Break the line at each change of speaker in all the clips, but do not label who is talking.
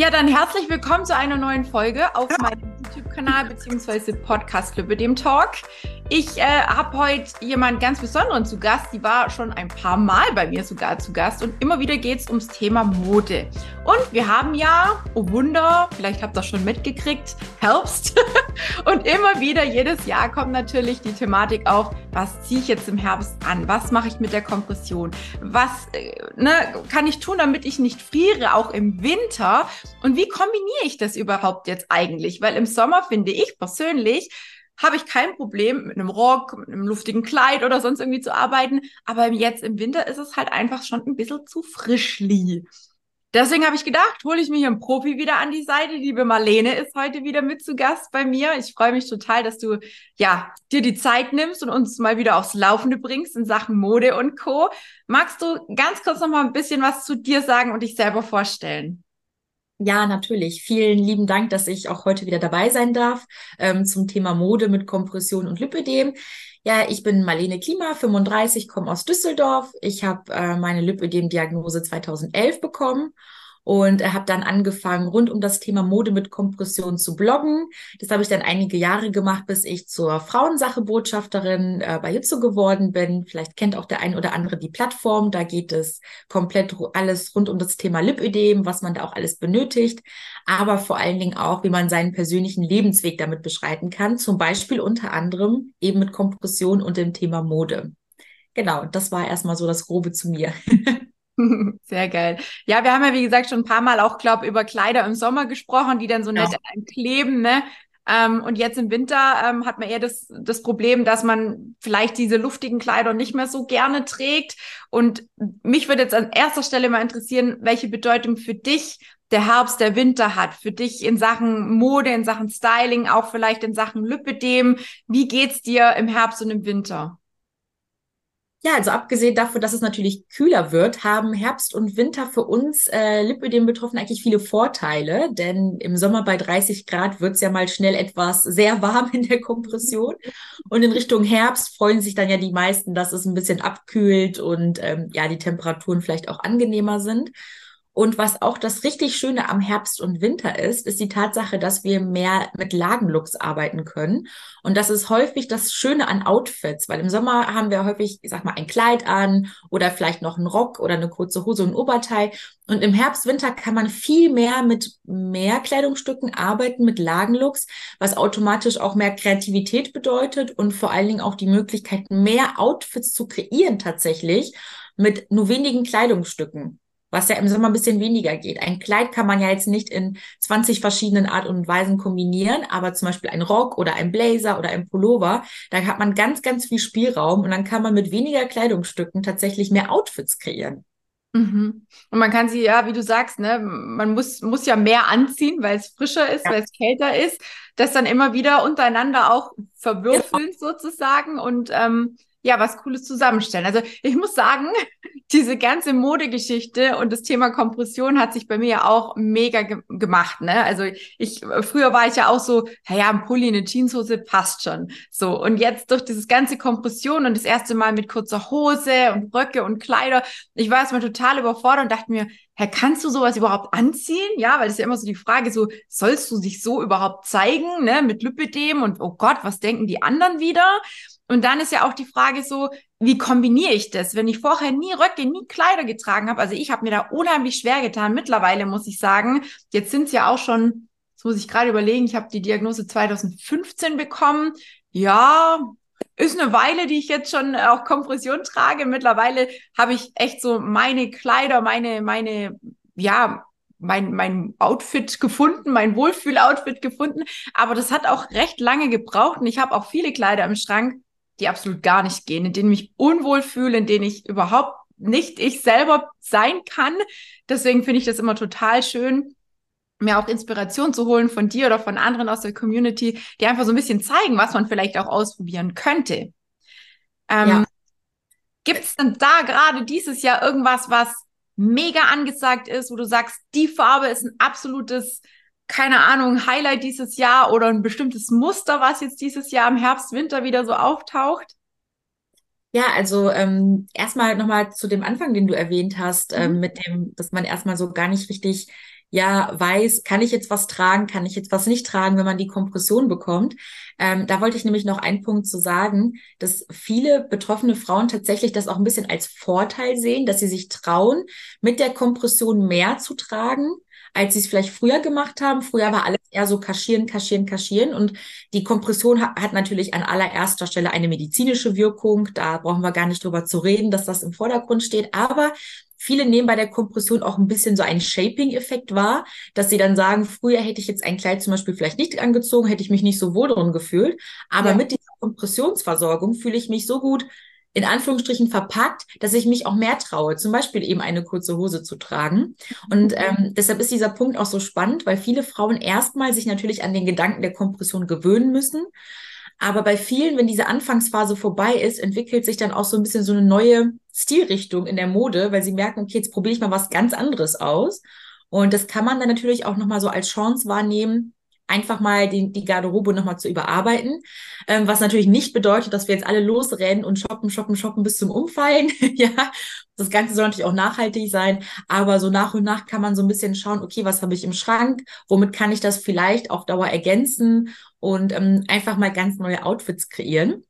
Ja, dann herzlich willkommen zu einer neuen Folge auf meinem YouTube-Kanal bzw. Podcast Club dem Talk. Ich äh, habe heute jemanden ganz Besonderen zu Gast. Die war schon ein paar Mal bei mir sogar zu Gast. Und immer wieder geht es ums Thema Mode. Und wir haben ja, oh Wunder, vielleicht habt ihr das schon mitgekriegt, Herbst. und immer wieder, jedes Jahr kommt natürlich die Thematik auf, was ziehe ich jetzt im Herbst an? Was mache ich mit der Kompression? Was äh, ne, kann ich tun, damit ich nicht friere, auch im Winter? Und wie kombiniere ich das überhaupt jetzt eigentlich? Weil im Sommer finde ich persönlich, habe ich kein Problem, mit einem Rock, mit einem luftigen Kleid oder sonst irgendwie zu arbeiten. Aber jetzt im Winter ist es halt einfach schon ein bisschen zu frischli. Deswegen habe ich gedacht, hole ich mir hier einen Profi wieder an die Seite. Liebe Marlene ist heute wieder mit zu Gast bei mir. Ich freue mich total, dass du ja dir die Zeit nimmst und uns mal wieder aufs Laufende bringst in Sachen Mode und Co. Magst du ganz kurz noch mal ein bisschen was zu dir sagen und dich selber vorstellen?
Ja, natürlich. Vielen lieben Dank, dass ich auch heute wieder dabei sein darf ähm, zum Thema Mode mit Kompression und Lipödem. Ja, ich bin Marlene Klima, 35, komme aus Düsseldorf. Ich habe äh, meine Lipödem-Diagnose 2011 bekommen und habe dann angefangen, rund um das Thema Mode mit Kompression zu bloggen. Das habe ich dann einige Jahre gemacht, bis ich zur Frauensache-Botschafterin äh, bei Hitze geworden bin. Vielleicht kennt auch der ein oder andere die Plattform. Da geht es komplett alles rund um das Thema Lipödem, was man da auch alles benötigt, aber vor allen Dingen auch, wie man seinen persönlichen Lebensweg damit beschreiten kann. Zum Beispiel unter anderem eben mit Kompression und dem Thema Mode. Genau, das war erstmal so das Grobe zu mir.
Sehr geil. Ja, wir haben ja, wie gesagt, schon ein paar Mal auch, glaube über Kleider im Sommer gesprochen, die dann so nett ja. kleben, ne? Ähm, und jetzt im Winter ähm, hat man eher das, das Problem, dass man vielleicht diese luftigen Kleider nicht mehr so gerne trägt. Und mich würde jetzt an erster Stelle mal interessieren, welche Bedeutung für dich der Herbst, der Winter hat, für dich in Sachen Mode, in Sachen Styling, auch vielleicht in Sachen Lipidem. Wie geht's dir im Herbst und im Winter?
Ja, also abgesehen davon, dass es natürlich kühler wird, haben Herbst und Winter für uns äh, Lipödem-Betroffene eigentlich viele Vorteile, denn im Sommer bei 30 Grad wird es ja mal schnell etwas sehr warm in der Kompression und in Richtung Herbst freuen sich dann ja die meisten, dass es ein bisschen abkühlt und ähm, ja, die Temperaturen vielleicht auch angenehmer sind. Und was auch das richtig Schöne am Herbst und Winter ist, ist die Tatsache, dass wir mehr mit Lagenlooks arbeiten können. Und das ist häufig das Schöne an Outfits, weil im Sommer haben wir häufig, ich sag mal, ein Kleid an oder vielleicht noch einen Rock oder eine kurze Hose und Oberteil. Und im Herbst, Winter kann man viel mehr mit mehr Kleidungsstücken arbeiten, mit Lagenlooks, was automatisch auch mehr Kreativität bedeutet und vor allen Dingen auch die Möglichkeit, mehr Outfits zu kreieren tatsächlich mit nur wenigen Kleidungsstücken was ja im Sommer ein bisschen weniger geht. Ein Kleid kann man ja jetzt nicht in 20 verschiedenen Art und Weisen kombinieren, aber zum Beispiel ein Rock oder ein Blazer oder ein Pullover, da hat man ganz, ganz viel Spielraum und dann kann man mit weniger Kleidungsstücken tatsächlich mehr Outfits kreieren.
Mhm. Und man kann sie, ja, wie du sagst, ne, man muss, muss ja mehr anziehen, weil es frischer ist, ja. weil es kälter ist, das dann immer wieder untereinander auch verwürfeln ja. sozusagen und ähm, ja, was Cooles zusammenstellen. Also ich muss sagen, diese ganze Modegeschichte und das Thema Kompression hat sich bei mir ja auch mega ge gemacht. Ne? Also ich, früher war ich ja auch so, ja, ein Pulli, eine Jeanshose passt schon. So. Und jetzt durch dieses ganze Kompression und das erste Mal mit kurzer Hose und Röcke und Kleider, ich war erstmal total überfordert und dachte mir, Hä, kannst du sowas überhaupt anziehen? Ja, weil das ist ja immer so die Frage, so, sollst du dich so überhaupt zeigen, ne, mit Lipidem und oh Gott, was denken die anderen wieder? Und dann ist ja auch die Frage so, wie kombiniere ich das, wenn ich vorher nie Röcke, nie Kleider getragen habe? Also ich habe mir da unheimlich schwer getan. Mittlerweile muss ich sagen, jetzt sind es ja auch schon, das muss ich gerade überlegen, ich habe die Diagnose 2015 bekommen. Ja, ist eine Weile, die ich jetzt schon auch Kompression trage. Mittlerweile habe ich echt so meine Kleider, meine, meine, ja, mein, mein Outfit gefunden, mein Wohlfühl-Outfit gefunden. Aber das hat auch recht lange gebraucht und ich habe auch viele Kleider im Schrank, die absolut gar nicht gehen, in denen ich mich unwohl fühle, in denen ich überhaupt nicht ich selber sein kann. Deswegen finde ich das immer total schön, mir auch Inspiration zu holen von dir oder von anderen aus der Community, die einfach so ein bisschen zeigen, was man vielleicht auch ausprobieren könnte. Ähm, ja. Gibt es denn da gerade dieses Jahr irgendwas, was mega angesagt ist, wo du sagst, die Farbe ist ein absolutes keine Ahnung, Highlight dieses Jahr oder ein bestimmtes Muster, was jetzt dieses Jahr im Herbst, Winter wieder so auftaucht?
Ja, also ähm, erstmal nochmal zu dem Anfang, den du erwähnt hast, mhm. ähm, mit dem, dass man erstmal so gar nicht richtig ja weiß, kann ich jetzt was tragen, kann ich jetzt was nicht tragen, wenn man die Kompression bekommt. Ähm, da wollte ich nämlich noch einen Punkt zu sagen, dass viele betroffene Frauen tatsächlich das auch ein bisschen als Vorteil sehen, dass sie sich trauen, mit der Kompression mehr zu tragen, als sie es vielleicht früher gemacht haben. Früher war alles eher so kaschieren, kaschieren, kaschieren. Und die Kompression hat, hat natürlich an allererster Stelle eine medizinische Wirkung. Da brauchen wir gar nicht drüber zu reden, dass das im Vordergrund steht. Aber Viele nehmen bei der Kompression auch ein bisschen so einen Shaping-Effekt wahr, dass sie dann sagen, früher hätte ich jetzt ein Kleid zum Beispiel vielleicht nicht angezogen, hätte ich mich nicht so wohl drin gefühlt. Aber ja. mit dieser Kompressionsversorgung fühle ich mich so gut, in Anführungsstrichen verpackt, dass ich mich auch mehr traue, zum Beispiel eben eine kurze Hose zu tragen. Und ähm, deshalb ist dieser Punkt auch so spannend, weil viele Frauen erstmal sich natürlich an den Gedanken der Kompression gewöhnen müssen. Aber bei vielen, wenn diese Anfangsphase vorbei ist, entwickelt sich dann auch so ein bisschen so eine neue Stilrichtung in der Mode, weil sie merken, okay, jetzt probiere ich mal was ganz anderes aus. Und das kann man dann natürlich auch nochmal so als Chance wahrnehmen, einfach mal die, die Garderobe nochmal zu überarbeiten. Ähm, was natürlich nicht bedeutet, dass wir jetzt alle losrennen und shoppen, shoppen, shoppen bis zum Umfallen. ja, das Ganze soll natürlich auch nachhaltig sein. Aber so nach und nach kann man so ein bisschen schauen, okay, was habe ich im Schrank? Womit kann ich das vielleicht auf Dauer ergänzen? Und ähm, einfach mal ganz neue Outfits kreieren.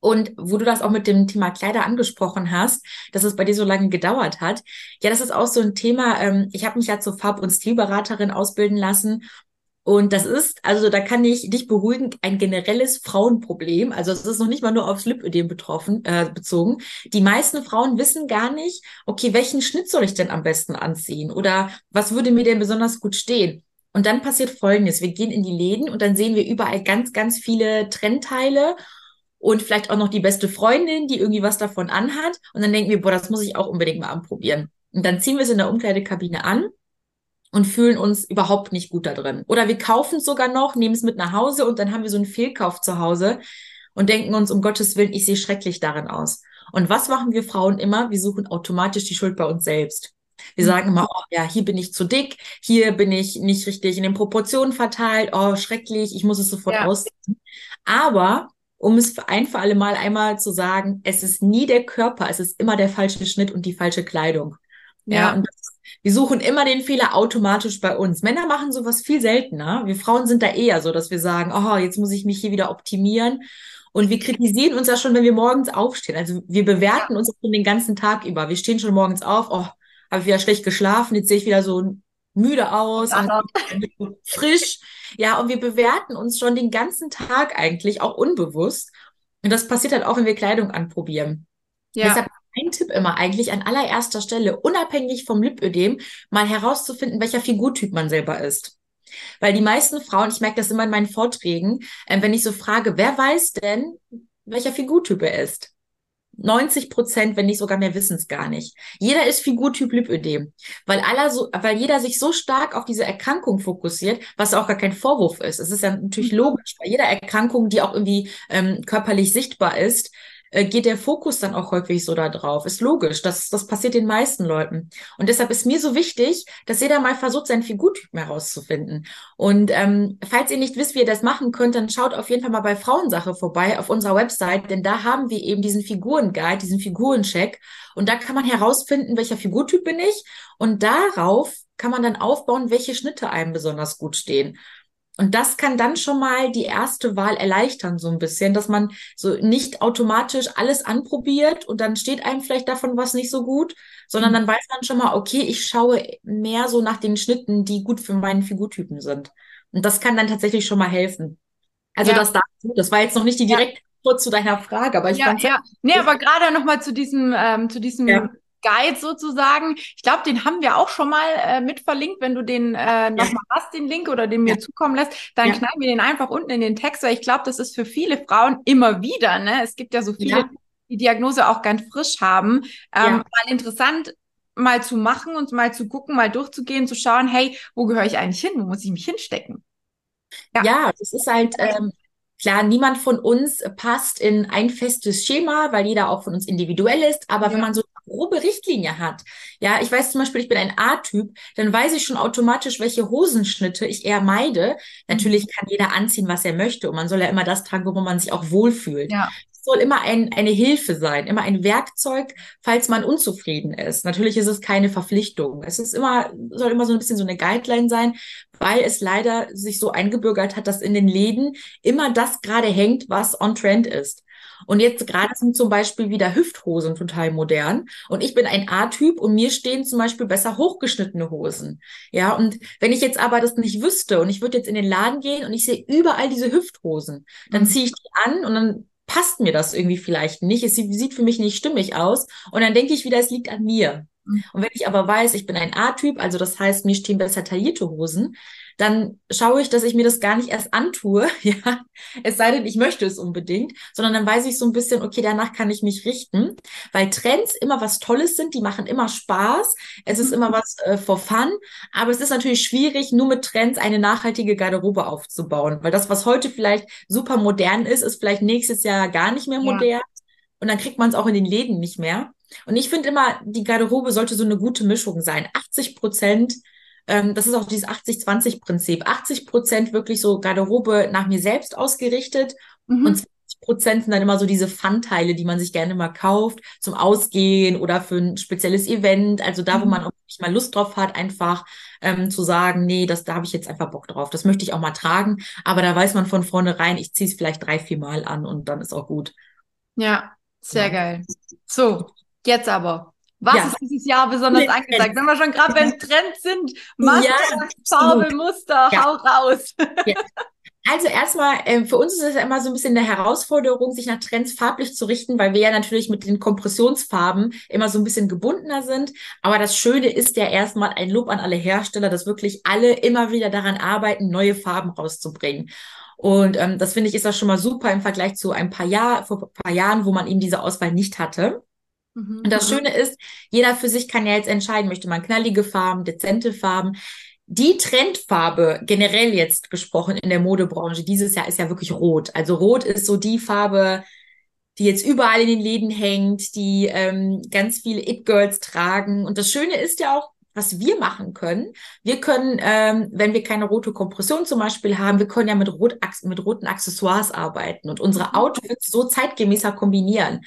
Und wo du das auch mit dem Thema Kleider angesprochen hast, dass es bei dir so lange gedauert hat. Ja, das ist auch so ein Thema. Ähm, ich habe mich ja zur Farb- und Stilberaterin ausbilden lassen und das ist, also da kann ich dich beruhigen, ein generelles Frauenproblem. Also es ist noch nicht mal nur aufs Lipödem betroffen, äh, bezogen. Die meisten Frauen wissen gar nicht, okay, welchen Schnitt soll ich denn am besten anziehen? Oder was würde mir denn besonders gut stehen? Und dann passiert Folgendes. Wir gehen in die Läden und dann sehen wir überall ganz, ganz viele Trendteile und vielleicht auch noch die beste Freundin, die irgendwie was davon anhat. Und dann denken wir, boah, das muss ich auch unbedingt mal anprobieren. Und dann ziehen wir es in der Umkleidekabine an und fühlen uns überhaupt nicht gut da drin. Oder wir kaufen es sogar noch, nehmen es mit nach Hause und dann haben wir so einen Fehlkauf zu Hause und denken uns, um Gottes Willen, ich sehe schrecklich darin aus. Und was machen wir Frauen immer? Wir suchen automatisch die Schuld bei uns selbst. Wir mhm. sagen immer, oh ja, hier bin ich zu dick, hier bin ich nicht richtig in den Proportionen verteilt, oh schrecklich, ich muss es sofort ja. ausziehen. Aber um es ein für alle Mal einmal zu sagen, es ist nie der Körper, es ist immer der falsche Schnitt und die falsche Kleidung. Ja, ja und das wir suchen immer den Fehler automatisch bei uns. Männer machen sowas viel seltener. Wir Frauen sind da eher so, dass wir sagen, oh, jetzt muss ich mich hier wieder optimieren. Und wir kritisieren uns ja schon, wenn wir morgens aufstehen. Also wir bewerten uns schon den ganzen Tag über. Wir stehen schon morgens auf, oh, habe ich wieder schlecht geschlafen, jetzt sehe ich wieder so müde aus, frisch. Ja, und wir bewerten uns schon den ganzen Tag eigentlich, auch unbewusst. Und das passiert halt auch, wenn wir Kleidung anprobieren. Ja. Deshalb ein Tipp immer eigentlich an allererster Stelle, unabhängig vom Lipödem, mal herauszufinden, welcher Figurtyp man selber ist. Weil die meisten Frauen, ich merke das immer in meinen Vorträgen, äh, wenn ich so frage, wer weiß denn, welcher Figurtyp er ist? 90 Prozent, wenn nicht sogar mehr, wissen es gar nicht. Jeder ist Figurtyp Lipödem, weil aller so, weil jeder sich so stark auf diese Erkrankung fokussiert, was auch gar kein Vorwurf ist. Es ist ja natürlich mhm. logisch, bei jeder Erkrankung, die auch irgendwie ähm, körperlich sichtbar ist, geht der Fokus dann auch häufig so da drauf. Ist logisch, das, das passiert den meisten Leuten. Und deshalb ist mir so wichtig, dass jeder mal versucht, seinen Figurtypen herauszufinden. Und ähm, falls ihr nicht wisst, wie ihr das machen könnt, dann schaut auf jeden Fall mal bei Frauensache vorbei auf unserer Website, denn da haben wir eben diesen Figurenguide, diesen Figurencheck. Und da kann man herausfinden, welcher Figurtyp bin ich. Und darauf kann man dann aufbauen, welche Schnitte einem besonders gut stehen. Und das kann dann schon mal die erste Wahl erleichtern, so ein bisschen, dass man so nicht automatisch alles anprobiert und dann steht einem vielleicht davon was nicht so gut, sondern mhm. dann weiß man schon mal, okay, ich schaue mehr so nach den Schnitten, die gut für meinen Figurtypen sind. Und das kann dann tatsächlich schon mal helfen. Also ja. das dazu, das war jetzt noch nicht die direkte Antwort zu deiner Frage, aber ich
ja, fand ja. Nee, aber gerade nochmal zu diesem, ähm, zu diesem ja. Guide sozusagen. Ich glaube, den haben wir auch schon mal äh, mit verlinkt. Wenn du den äh, nochmal hast, den Link oder den mir ja. zukommen lässt, dann ja. knallen wir den einfach unten in den Text, weil ich glaube, das ist für viele Frauen immer wieder. Ne? Es gibt ja so viele, ja. die Diagnose auch ganz frisch haben. Ähm, Mal interessant, mal zu machen und mal zu gucken, mal durchzugehen, zu schauen, hey, wo gehöre ich eigentlich hin? Wo muss ich mich hinstecken?
Ja, ja das ist halt. Ähm, Klar, niemand von uns passt in ein festes Schema, weil jeder auch von uns individuell ist. Aber ja. wenn man so grobe Richtlinie hat. Ja, ich weiß zum Beispiel, ich bin ein A-Typ, dann weiß ich schon automatisch, welche Hosenschnitte ich eher meide. Natürlich mhm. kann jeder anziehen, was er möchte und man soll ja immer das tragen, wo man sich auch wohlfühlt. Ja. soll immer ein, eine Hilfe sein, immer ein Werkzeug, falls man unzufrieden ist. Natürlich ist es keine Verpflichtung. Es ist immer, soll immer so ein bisschen so eine Guideline sein, weil es leider sich so eingebürgert hat, dass in den Läden immer das gerade hängt, was on trend ist. Und jetzt gerade sind zum Beispiel wieder Hüfthosen total modern. Und ich bin ein A-Typ und mir stehen zum Beispiel besser hochgeschnittene Hosen. Ja, und wenn ich jetzt aber das nicht wüsste und ich würde jetzt in den Laden gehen und ich sehe überall diese Hüfthosen, dann mhm. ziehe ich die an und dann passt mir das irgendwie vielleicht nicht. Es sieht für mich nicht stimmig aus. Und dann denke ich wieder, es liegt an mir. Mhm. Und wenn ich aber weiß, ich bin ein A-Typ, also das heißt, mir stehen besser taillierte Hosen, dann schaue ich, dass ich mir das gar nicht erst antue, ja, es sei denn, ich möchte es unbedingt, sondern dann weiß ich so ein bisschen, okay, danach kann ich mich richten, weil Trends immer was Tolles sind, die machen immer Spaß, es ist immer was äh, for fun, aber es ist natürlich schwierig, nur mit Trends eine nachhaltige Garderobe aufzubauen, weil das, was heute vielleicht super modern ist, ist vielleicht nächstes Jahr gar nicht mehr modern. ja. Und dann kriegt man es auch in den Läden nicht mehr. Und ich finde immer, die Garderobe sollte so eine gute Mischung sein. 80 Prozent ähm, das ist auch dieses 80-20-Prinzip. 80 Prozent wirklich so Garderobe nach mir selbst ausgerichtet mhm. und 20 Prozent sind dann immer so diese Fun-Teile, die man sich gerne mal kauft zum Ausgehen oder für ein spezielles Event. Also da, wo mhm. man auch nicht mal Lust drauf hat, einfach ähm, zu sagen, nee, das, da habe ich jetzt einfach Bock drauf. Das möchte ich auch mal tragen. Aber da weiß man von vornherein, ich ziehe es vielleicht drei, vier Mal an und dann ist auch gut.
Ja, sehr geil. So, jetzt aber. Was ja. ist dieses Jahr besonders nee, angesagt? Wenn wir schon gerade beim Trend sind, Maske, ja, Farbe, Muster, ja. hau raus. Ja.
Also erstmal, äh, für uns ist es immer so ein bisschen eine Herausforderung, sich nach Trends farblich zu richten, weil wir ja natürlich mit den Kompressionsfarben immer so ein bisschen gebundener sind. Aber das Schöne ist ja erstmal ein Lob an alle Hersteller, dass wirklich alle immer wieder daran arbeiten, neue Farben rauszubringen. Und ähm, das finde ich ist das schon mal super im Vergleich zu ein paar Jahr, vor ein paar Jahren, wo man eben diese Auswahl nicht hatte. Mhm. Und das Schöne ist, jeder für sich kann ja jetzt entscheiden, möchte man knallige Farben, dezente Farben. Die Trendfarbe generell jetzt gesprochen in der Modebranche dieses Jahr ist ja wirklich rot. Also rot ist so die Farbe, die jetzt überall in den Läden hängt, die ähm, ganz viele It-Girls tragen. Und das Schöne ist ja auch, was wir machen können. Wir können, ähm, wenn wir keine rote Kompression zum Beispiel haben, wir können ja mit, rot, mit roten Accessoires arbeiten und unsere mhm. Outfits so zeitgemäßer kombinieren.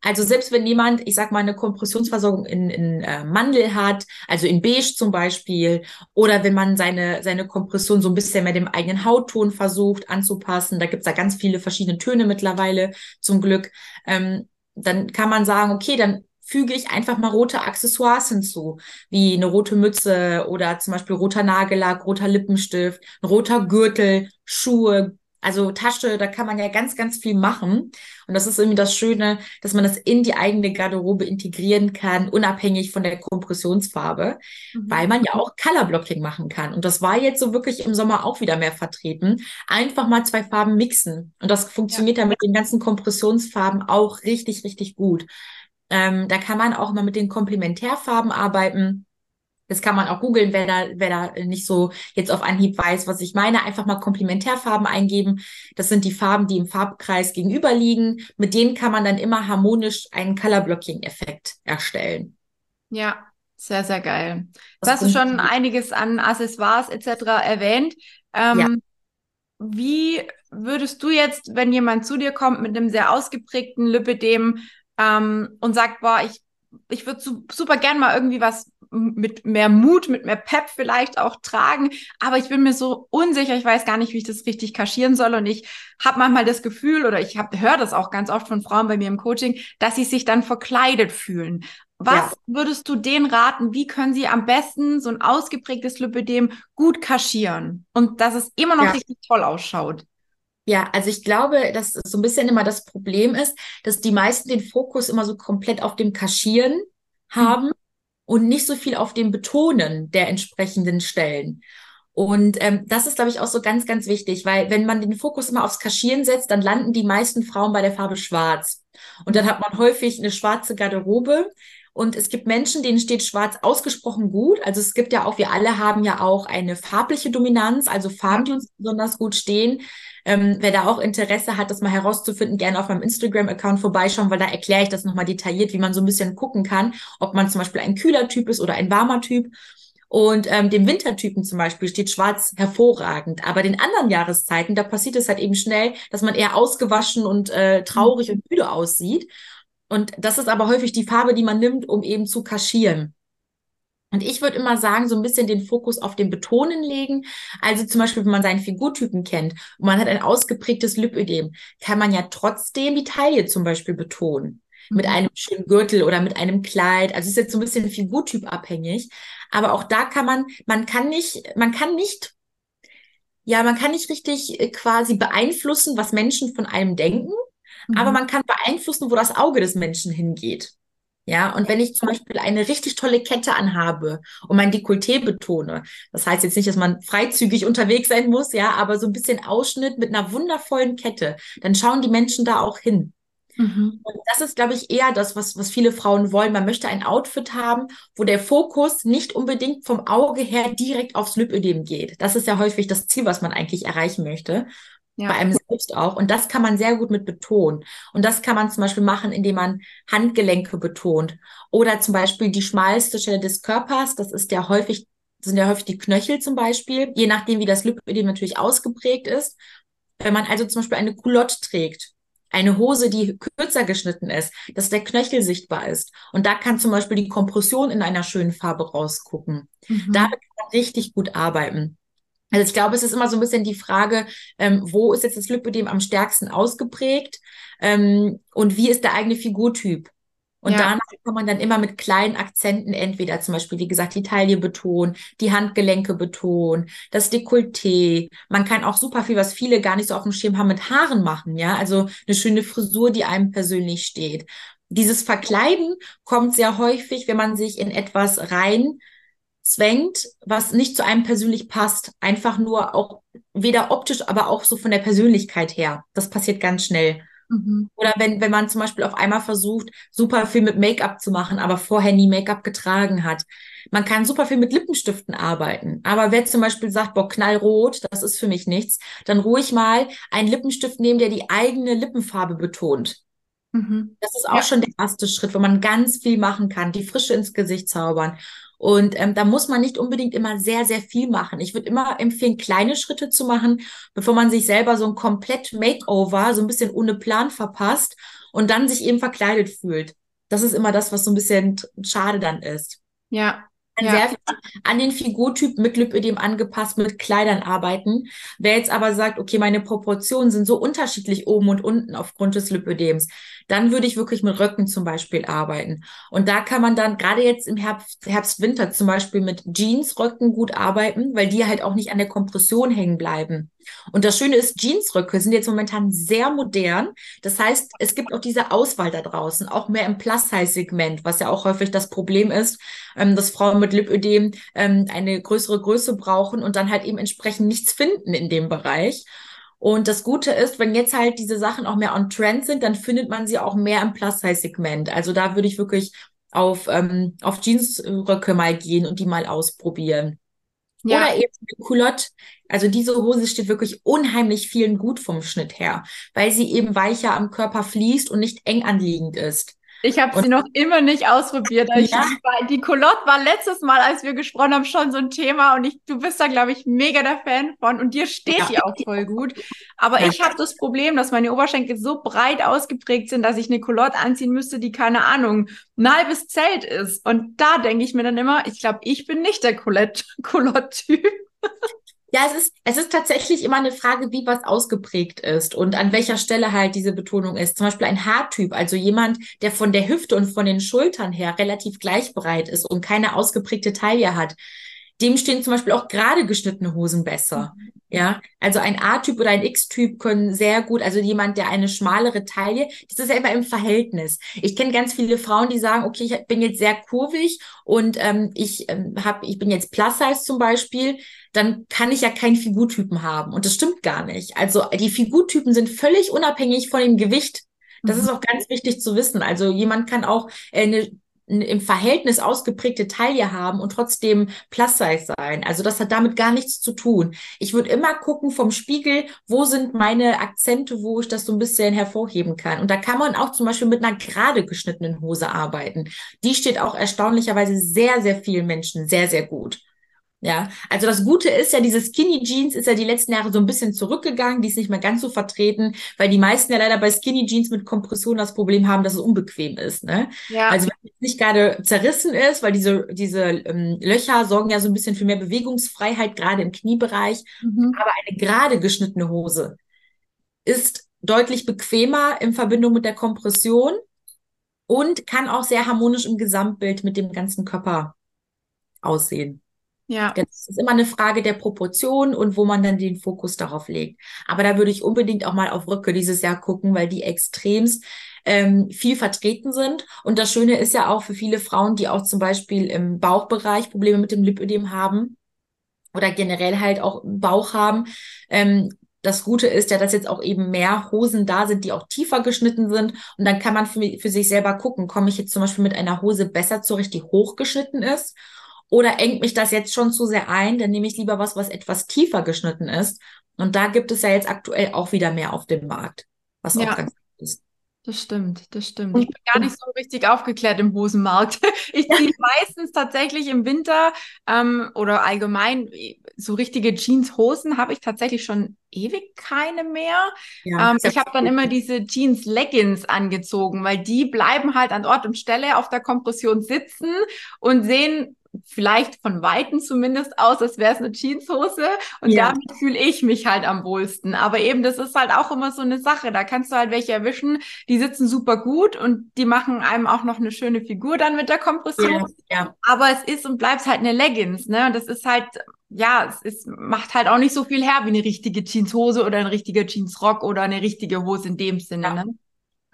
Also selbst wenn jemand, ich sag mal, eine Kompressionsversorgung in, in äh, Mandel hat, also in Beige zum Beispiel, oder wenn man seine, seine Kompression so ein bisschen mehr dem eigenen Hautton versucht anzupassen, da gibt's da ganz viele verschiedene Töne mittlerweile zum Glück, ähm, dann kann man sagen, okay, dann füge ich einfach mal rote Accessoires hinzu, wie eine rote Mütze oder zum Beispiel roter Nagellack, roter Lippenstift, ein roter Gürtel, Schuhe, also Tasche, da kann man ja ganz, ganz viel machen. Und das ist irgendwie das Schöne, dass man das in die eigene Garderobe integrieren kann, unabhängig von der Kompressionsfarbe, mhm. weil man ja auch Colorblocking machen kann. Und das war jetzt so wirklich im Sommer auch wieder mehr vertreten. Einfach mal zwei Farben mixen. Und das funktioniert ja, ja mit den ganzen Kompressionsfarben auch richtig, richtig gut. Ähm, da kann man auch mal mit den Komplementärfarben arbeiten. Das kann man auch googeln, wer da, wer da nicht so jetzt auf Anhieb weiß, was ich meine. Einfach mal Komplementärfarben eingeben. Das sind die Farben, die im Farbkreis gegenüber liegen. Mit denen kann man dann immer harmonisch einen Color-Blocking-Effekt erstellen.
Ja, sehr, sehr geil. Du hast schon einiges an Accessoires etc. erwähnt. Ähm, ja. Wie würdest du jetzt, wenn jemand zu dir kommt mit einem sehr ausgeprägten Lipidem ähm, und sagt, boah, ich, ich würde super gern mal irgendwie was mit mehr Mut, mit mehr Pep vielleicht auch tragen. Aber ich bin mir so unsicher, ich weiß gar nicht, wie ich das richtig kaschieren soll. Und ich habe manchmal das Gefühl, oder ich höre das auch ganz oft von Frauen bei mir im Coaching, dass sie sich dann verkleidet fühlen. Was ja. würdest du denen raten? Wie können sie am besten so ein ausgeprägtes Lipödem gut kaschieren und dass es immer noch ja. richtig toll ausschaut?
Ja, also ich glaube, dass so ein bisschen immer das Problem ist, dass die meisten den Fokus immer so komplett auf dem Kaschieren hm. haben. Mhm und nicht so viel auf dem Betonen der entsprechenden Stellen. Und ähm, das ist, glaube ich, auch so ganz, ganz wichtig, weil wenn man den Fokus immer aufs Kaschieren setzt, dann landen die meisten Frauen bei der Farbe Schwarz. Und dann hat man häufig eine schwarze Garderobe. Und es gibt Menschen, denen steht Schwarz ausgesprochen gut. Also es gibt ja auch, wir alle haben ja auch eine farbliche Dominanz, also Farben, die uns besonders gut stehen. Ähm, wer da auch Interesse hat, das mal herauszufinden, gerne auf meinem Instagram-Account vorbeischauen, weil da erkläre ich das nochmal detailliert, wie man so ein bisschen gucken kann, ob man zum Beispiel ein kühler Typ ist oder ein warmer Typ. Und ähm, dem Wintertypen zum Beispiel steht schwarz hervorragend. Aber den anderen Jahreszeiten, da passiert es halt eben schnell, dass man eher ausgewaschen und äh, traurig und müde aussieht. Und das ist aber häufig die Farbe, die man nimmt, um eben zu kaschieren. Und ich würde immer sagen, so ein bisschen den Fokus auf den Betonen legen. Also zum Beispiel, wenn man seinen Figurtypen kennt und man hat ein ausgeprägtes Lipödem, kann man ja trotzdem die Taille zum Beispiel betonen. Mit mhm. einem schönen Gürtel oder mit einem Kleid. Also es ist jetzt so ein bisschen Figurtyp abhängig. Aber auch da kann man, man kann nicht, man kann nicht, ja, man kann nicht richtig äh, quasi beeinflussen, was Menschen von einem denken. Mhm. Aber man kann beeinflussen, wo das Auge des Menschen hingeht. Ja, und wenn ich zum Beispiel eine richtig tolle Kette anhabe und mein Dekolleté betone, das heißt jetzt nicht, dass man freizügig unterwegs sein muss, ja, aber so ein bisschen Ausschnitt mit einer wundervollen Kette, dann schauen die Menschen da auch hin. Mhm. Und das ist, glaube ich, eher das, was, was viele Frauen wollen. Man möchte ein Outfit haben, wo der Fokus nicht unbedingt vom Auge her direkt aufs Lipödem geht. Das ist ja häufig das Ziel, was man eigentlich erreichen möchte. Ja. Bei einem selbst auch. Und das kann man sehr gut mit betonen. Und das kann man zum Beispiel machen, indem man Handgelenke betont. Oder zum Beispiel die schmalste Stelle des Körpers. Das ist ja häufig, sind ja häufig die Knöchel zum Beispiel. Je nachdem, wie das Lipödem natürlich ausgeprägt ist. Wenn man also zum Beispiel eine Culotte trägt, eine Hose, die kürzer geschnitten ist, dass der Knöchel sichtbar ist. Und da kann zum Beispiel die Kompression in einer schönen Farbe rausgucken. Mhm. Da kann man richtig gut arbeiten. Also ich glaube, es ist immer so ein bisschen die Frage, ähm, wo ist jetzt das Lipödem am stärksten ausgeprägt ähm, und wie ist der eigene Figurtyp? Und ja. danach kann man dann immer mit kleinen Akzenten entweder zum Beispiel, wie gesagt, die Taille betonen, die Handgelenke betonen, das Dekolleté. Man kann auch super viel, was viele gar nicht so auf dem Schirm haben, mit Haaren machen, ja. Also eine schöne Frisur, die einem persönlich steht. Dieses Verkleiden kommt sehr häufig, wenn man sich in etwas rein zwängt, was nicht zu einem persönlich passt. Einfach nur auch weder optisch, aber auch so von der Persönlichkeit her. Das passiert ganz schnell. Mhm. Oder wenn, wenn man zum Beispiel auf einmal versucht, super viel mit Make-up zu machen, aber vorher nie Make-up getragen hat. Man kann super viel mit Lippenstiften arbeiten. Aber wer zum Beispiel sagt, boah, knallrot, das ist für mich nichts, dann ruhig mal einen Lippenstift nehmen, der die eigene Lippenfarbe betont. Mhm. Das ist auch ja. schon der erste Schritt, wo man ganz viel machen kann, die Frische ins Gesicht zaubern. Und ähm, da muss man nicht unbedingt immer sehr, sehr viel machen. Ich würde immer empfehlen, kleine Schritte zu machen, bevor man sich selber so ein komplett Makeover, so ein bisschen ohne Plan verpasst und dann sich eben verkleidet fühlt. Das ist immer das, was so ein bisschen schade dann ist.
Ja,
ja. an den Figurtyp mit Lipödem angepasst mit Kleidern arbeiten. Wer jetzt aber sagt, okay, meine Proportionen sind so unterschiedlich oben und unten aufgrund des Lipödems, dann würde ich wirklich mit Röcken zum Beispiel arbeiten. Und da kann man dann gerade jetzt im Herbst, Herbst, Winter zum Beispiel mit Jeansröcken gut arbeiten, weil die halt auch nicht an der Kompression hängen bleiben. Und das Schöne ist, Jeansröcke sind jetzt momentan sehr modern. Das heißt, es gibt auch diese Auswahl da draußen, auch mehr im Plus-Size-Segment, was ja auch häufig das Problem ist, ähm, dass Frauen mit Lipödem ähm, eine größere Größe brauchen und dann halt eben entsprechend nichts finden in dem Bereich. Und das Gute ist, wenn jetzt halt diese Sachen auch mehr on Trend sind, dann findet man sie auch mehr im Plus-Size-Segment. Also da würde ich wirklich auf, ähm, auf Jeansröcke mal gehen und die mal ausprobieren. Ja. Oder eben eine Culotte. Also diese Hose steht wirklich unheimlich vielen gut vom Schnitt her, weil sie eben weicher am Körper fließt und nicht eng anliegend ist.
Ich habe sie noch immer nicht ausprobiert. Ich, ja. die Colotte war letztes Mal, als wir gesprochen haben, schon so ein Thema und ich, du bist da, glaube ich, mega der Fan von und dir steht ja. die auch voll gut. Aber ja. ich habe das Problem, dass meine Oberschenkel so breit ausgeprägt sind, dass ich eine Colotte anziehen müsste, die keine Ahnung, ein halbes Zelt ist. Und da denke ich mir dann immer, ich glaube, ich bin nicht der Colotte-Typ.
Ja, es ist, es ist tatsächlich immer eine Frage, wie was ausgeprägt ist und an welcher Stelle halt diese Betonung ist. Zum Beispiel ein Haartyp, also jemand, der von der Hüfte und von den Schultern her relativ gleichbereit ist und keine ausgeprägte Taille hat. Dem stehen zum Beispiel auch gerade geschnittene Hosen besser. Mhm. Ja, also ein A-Typ oder ein X-Typ können sehr gut, also jemand, der eine schmalere Taille, das ist ja immer im Verhältnis. Ich kenne ganz viele Frauen, die sagen, okay, ich bin jetzt sehr kurvig und ähm, ich ähm, habe, ich bin jetzt Plus Size zum Beispiel, dann kann ich ja keinen Figurtypen haben und das stimmt gar nicht. Also die Figurtypen sind völlig unabhängig von dem Gewicht. Das mhm. ist auch ganz wichtig zu wissen. Also jemand kann auch äh, eine im Verhältnis ausgeprägte Taille haben und trotzdem Plus-Size sein. Also das hat damit gar nichts zu tun. Ich würde immer gucken vom Spiegel, wo sind meine Akzente, wo ich das so ein bisschen hervorheben kann. Und da kann man auch zum Beispiel mit einer gerade geschnittenen Hose arbeiten. Die steht auch erstaunlicherweise sehr, sehr vielen Menschen sehr, sehr gut. Ja, also das Gute ist ja, diese Skinny Jeans ist ja die letzten Jahre so ein bisschen zurückgegangen, die ist nicht mehr ganz so vertreten, weil die meisten ja leider bei Skinny Jeans mit Kompression das Problem haben, dass es unbequem ist. Ne? Ja. Also wenn es nicht gerade zerrissen ist, weil diese, diese ähm, Löcher sorgen ja so ein bisschen für mehr Bewegungsfreiheit, gerade im Kniebereich. Mhm. Aber eine gerade geschnittene Hose ist deutlich bequemer in Verbindung mit der Kompression und kann auch sehr harmonisch im Gesamtbild mit dem ganzen Körper aussehen. Ja. Das ist immer eine Frage der Proportion und wo man dann den Fokus darauf legt. Aber da würde ich unbedingt auch mal auf Röcke dieses Jahr gucken, weil die extremst ähm, viel vertreten sind. Und das Schöne ist ja auch für viele Frauen, die auch zum Beispiel im Bauchbereich Probleme mit dem Lipödem haben oder generell halt auch Bauch haben, ähm, das Gute ist ja, dass jetzt auch eben mehr Hosen da sind, die auch tiefer geschnitten sind. Und dann kann man für, für sich selber gucken, komme ich jetzt zum Beispiel mit einer Hose besser zurecht, die hochgeschnitten ist? Oder engt mich das jetzt schon zu sehr ein? Dann nehme ich lieber was, was etwas tiefer geschnitten ist. Und da gibt es ja jetzt aktuell auch wieder mehr auf dem Markt, was ja. auch ganz gut ist.
Das stimmt, das stimmt. Ich bin gar nicht so richtig aufgeklärt im Hosenmarkt. Ich ziehe meistens tatsächlich im Winter ähm, oder allgemein so richtige Jeans-Hosen habe ich tatsächlich schon ewig keine mehr. Ja, ähm, ich habe dann immer diese Jeans-Leggings angezogen, weil die bleiben halt an Ort und Stelle auf der Kompression sitzen und sehen vielleicht von Weitem zumindest aus, als wäre es eine Jeanshose. Und ja. damit fühle ich mich halt am wohlsten. Aber eben, das ist halt auch immer so eine Sache. Da kannst du halt welche erwischen, die sitzen super gut und die machen einem auch noch eine schöne Figur dann mit der Kompression. Ja, ja. Aber es ist und bleibt halt eine Leggings, ne? Und das ist halt, ja, es ist, macht halt auch nicht so viel her wie eine richtige Jeanshose oder ein richtiger Jeansrock oder eine richtige Hose in dem Sinne, ne?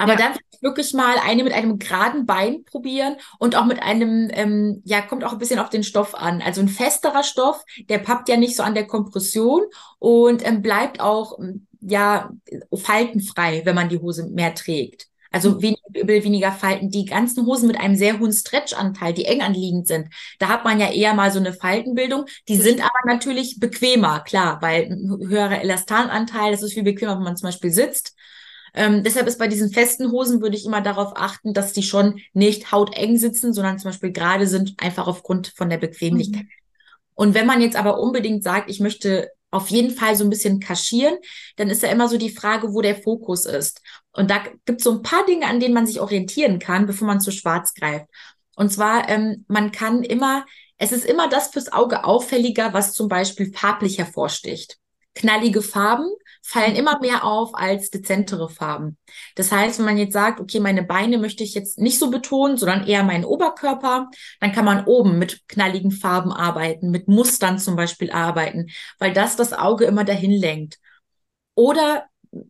Aber ja. dann wirklich mal eine mit einem geraden Bein probieren und auch mit einem, ähm, ja, kommt auch ein bisschen auf den Stoff an. Also ein festerer Stoff, der pappt ja nicht so an der Kompression und ähm, bleibt auch, ähm, ja, faltenfrei, wenn man die Hose mehr trägt. Also mhm. weniger, weniger Falten. Die ganzen Hosen mit einem sehr hohen Stretchanteil, die eng anliegend sind, da hat man ja eher mal so eine Faltenbildung. Die sind aber natürlich bequemer, klar, weil ein höherer Elastananteil, das ist viel bequemer, wenn man zum Beispiel sitzt. Ähm, deshalb ist bei diesen festen Hosen würde ich immer darauf achten, dass die schon nicht hauteng sitzen, sondern zum Beispiel gerade sind, einfach aufgrund von der Bequemlichkeit. Mhm. Und wenn man jetzt aber unbedingt sagt, ich möchte auf jeden Fall so ein bisschen kaschieren, dann ist ja immer so die Frage, wo der Fokus ist. Und da gibt es so ein paar Dinge, an denen man sich orientieren kann, bevor man zu schwarz greift. Und zwar, ähm, man kann immer, es ist immer das fürs Auge auffälliger, was zum Beispiel farblich hervorsticht. Knallige Farben fallen immer mehr auf als dezentere Farben. Das heißt, wenn man jetzt sagt, okay, meine Beine möchte ich jetzt nicht so betonen, sondern eher meinen Oberkörper, dann kann man oben mit knalligen Farben arbeiten, mit Mustern zum Beispiel arbeiten, weil das das Auge immer dahin lenkt. Oder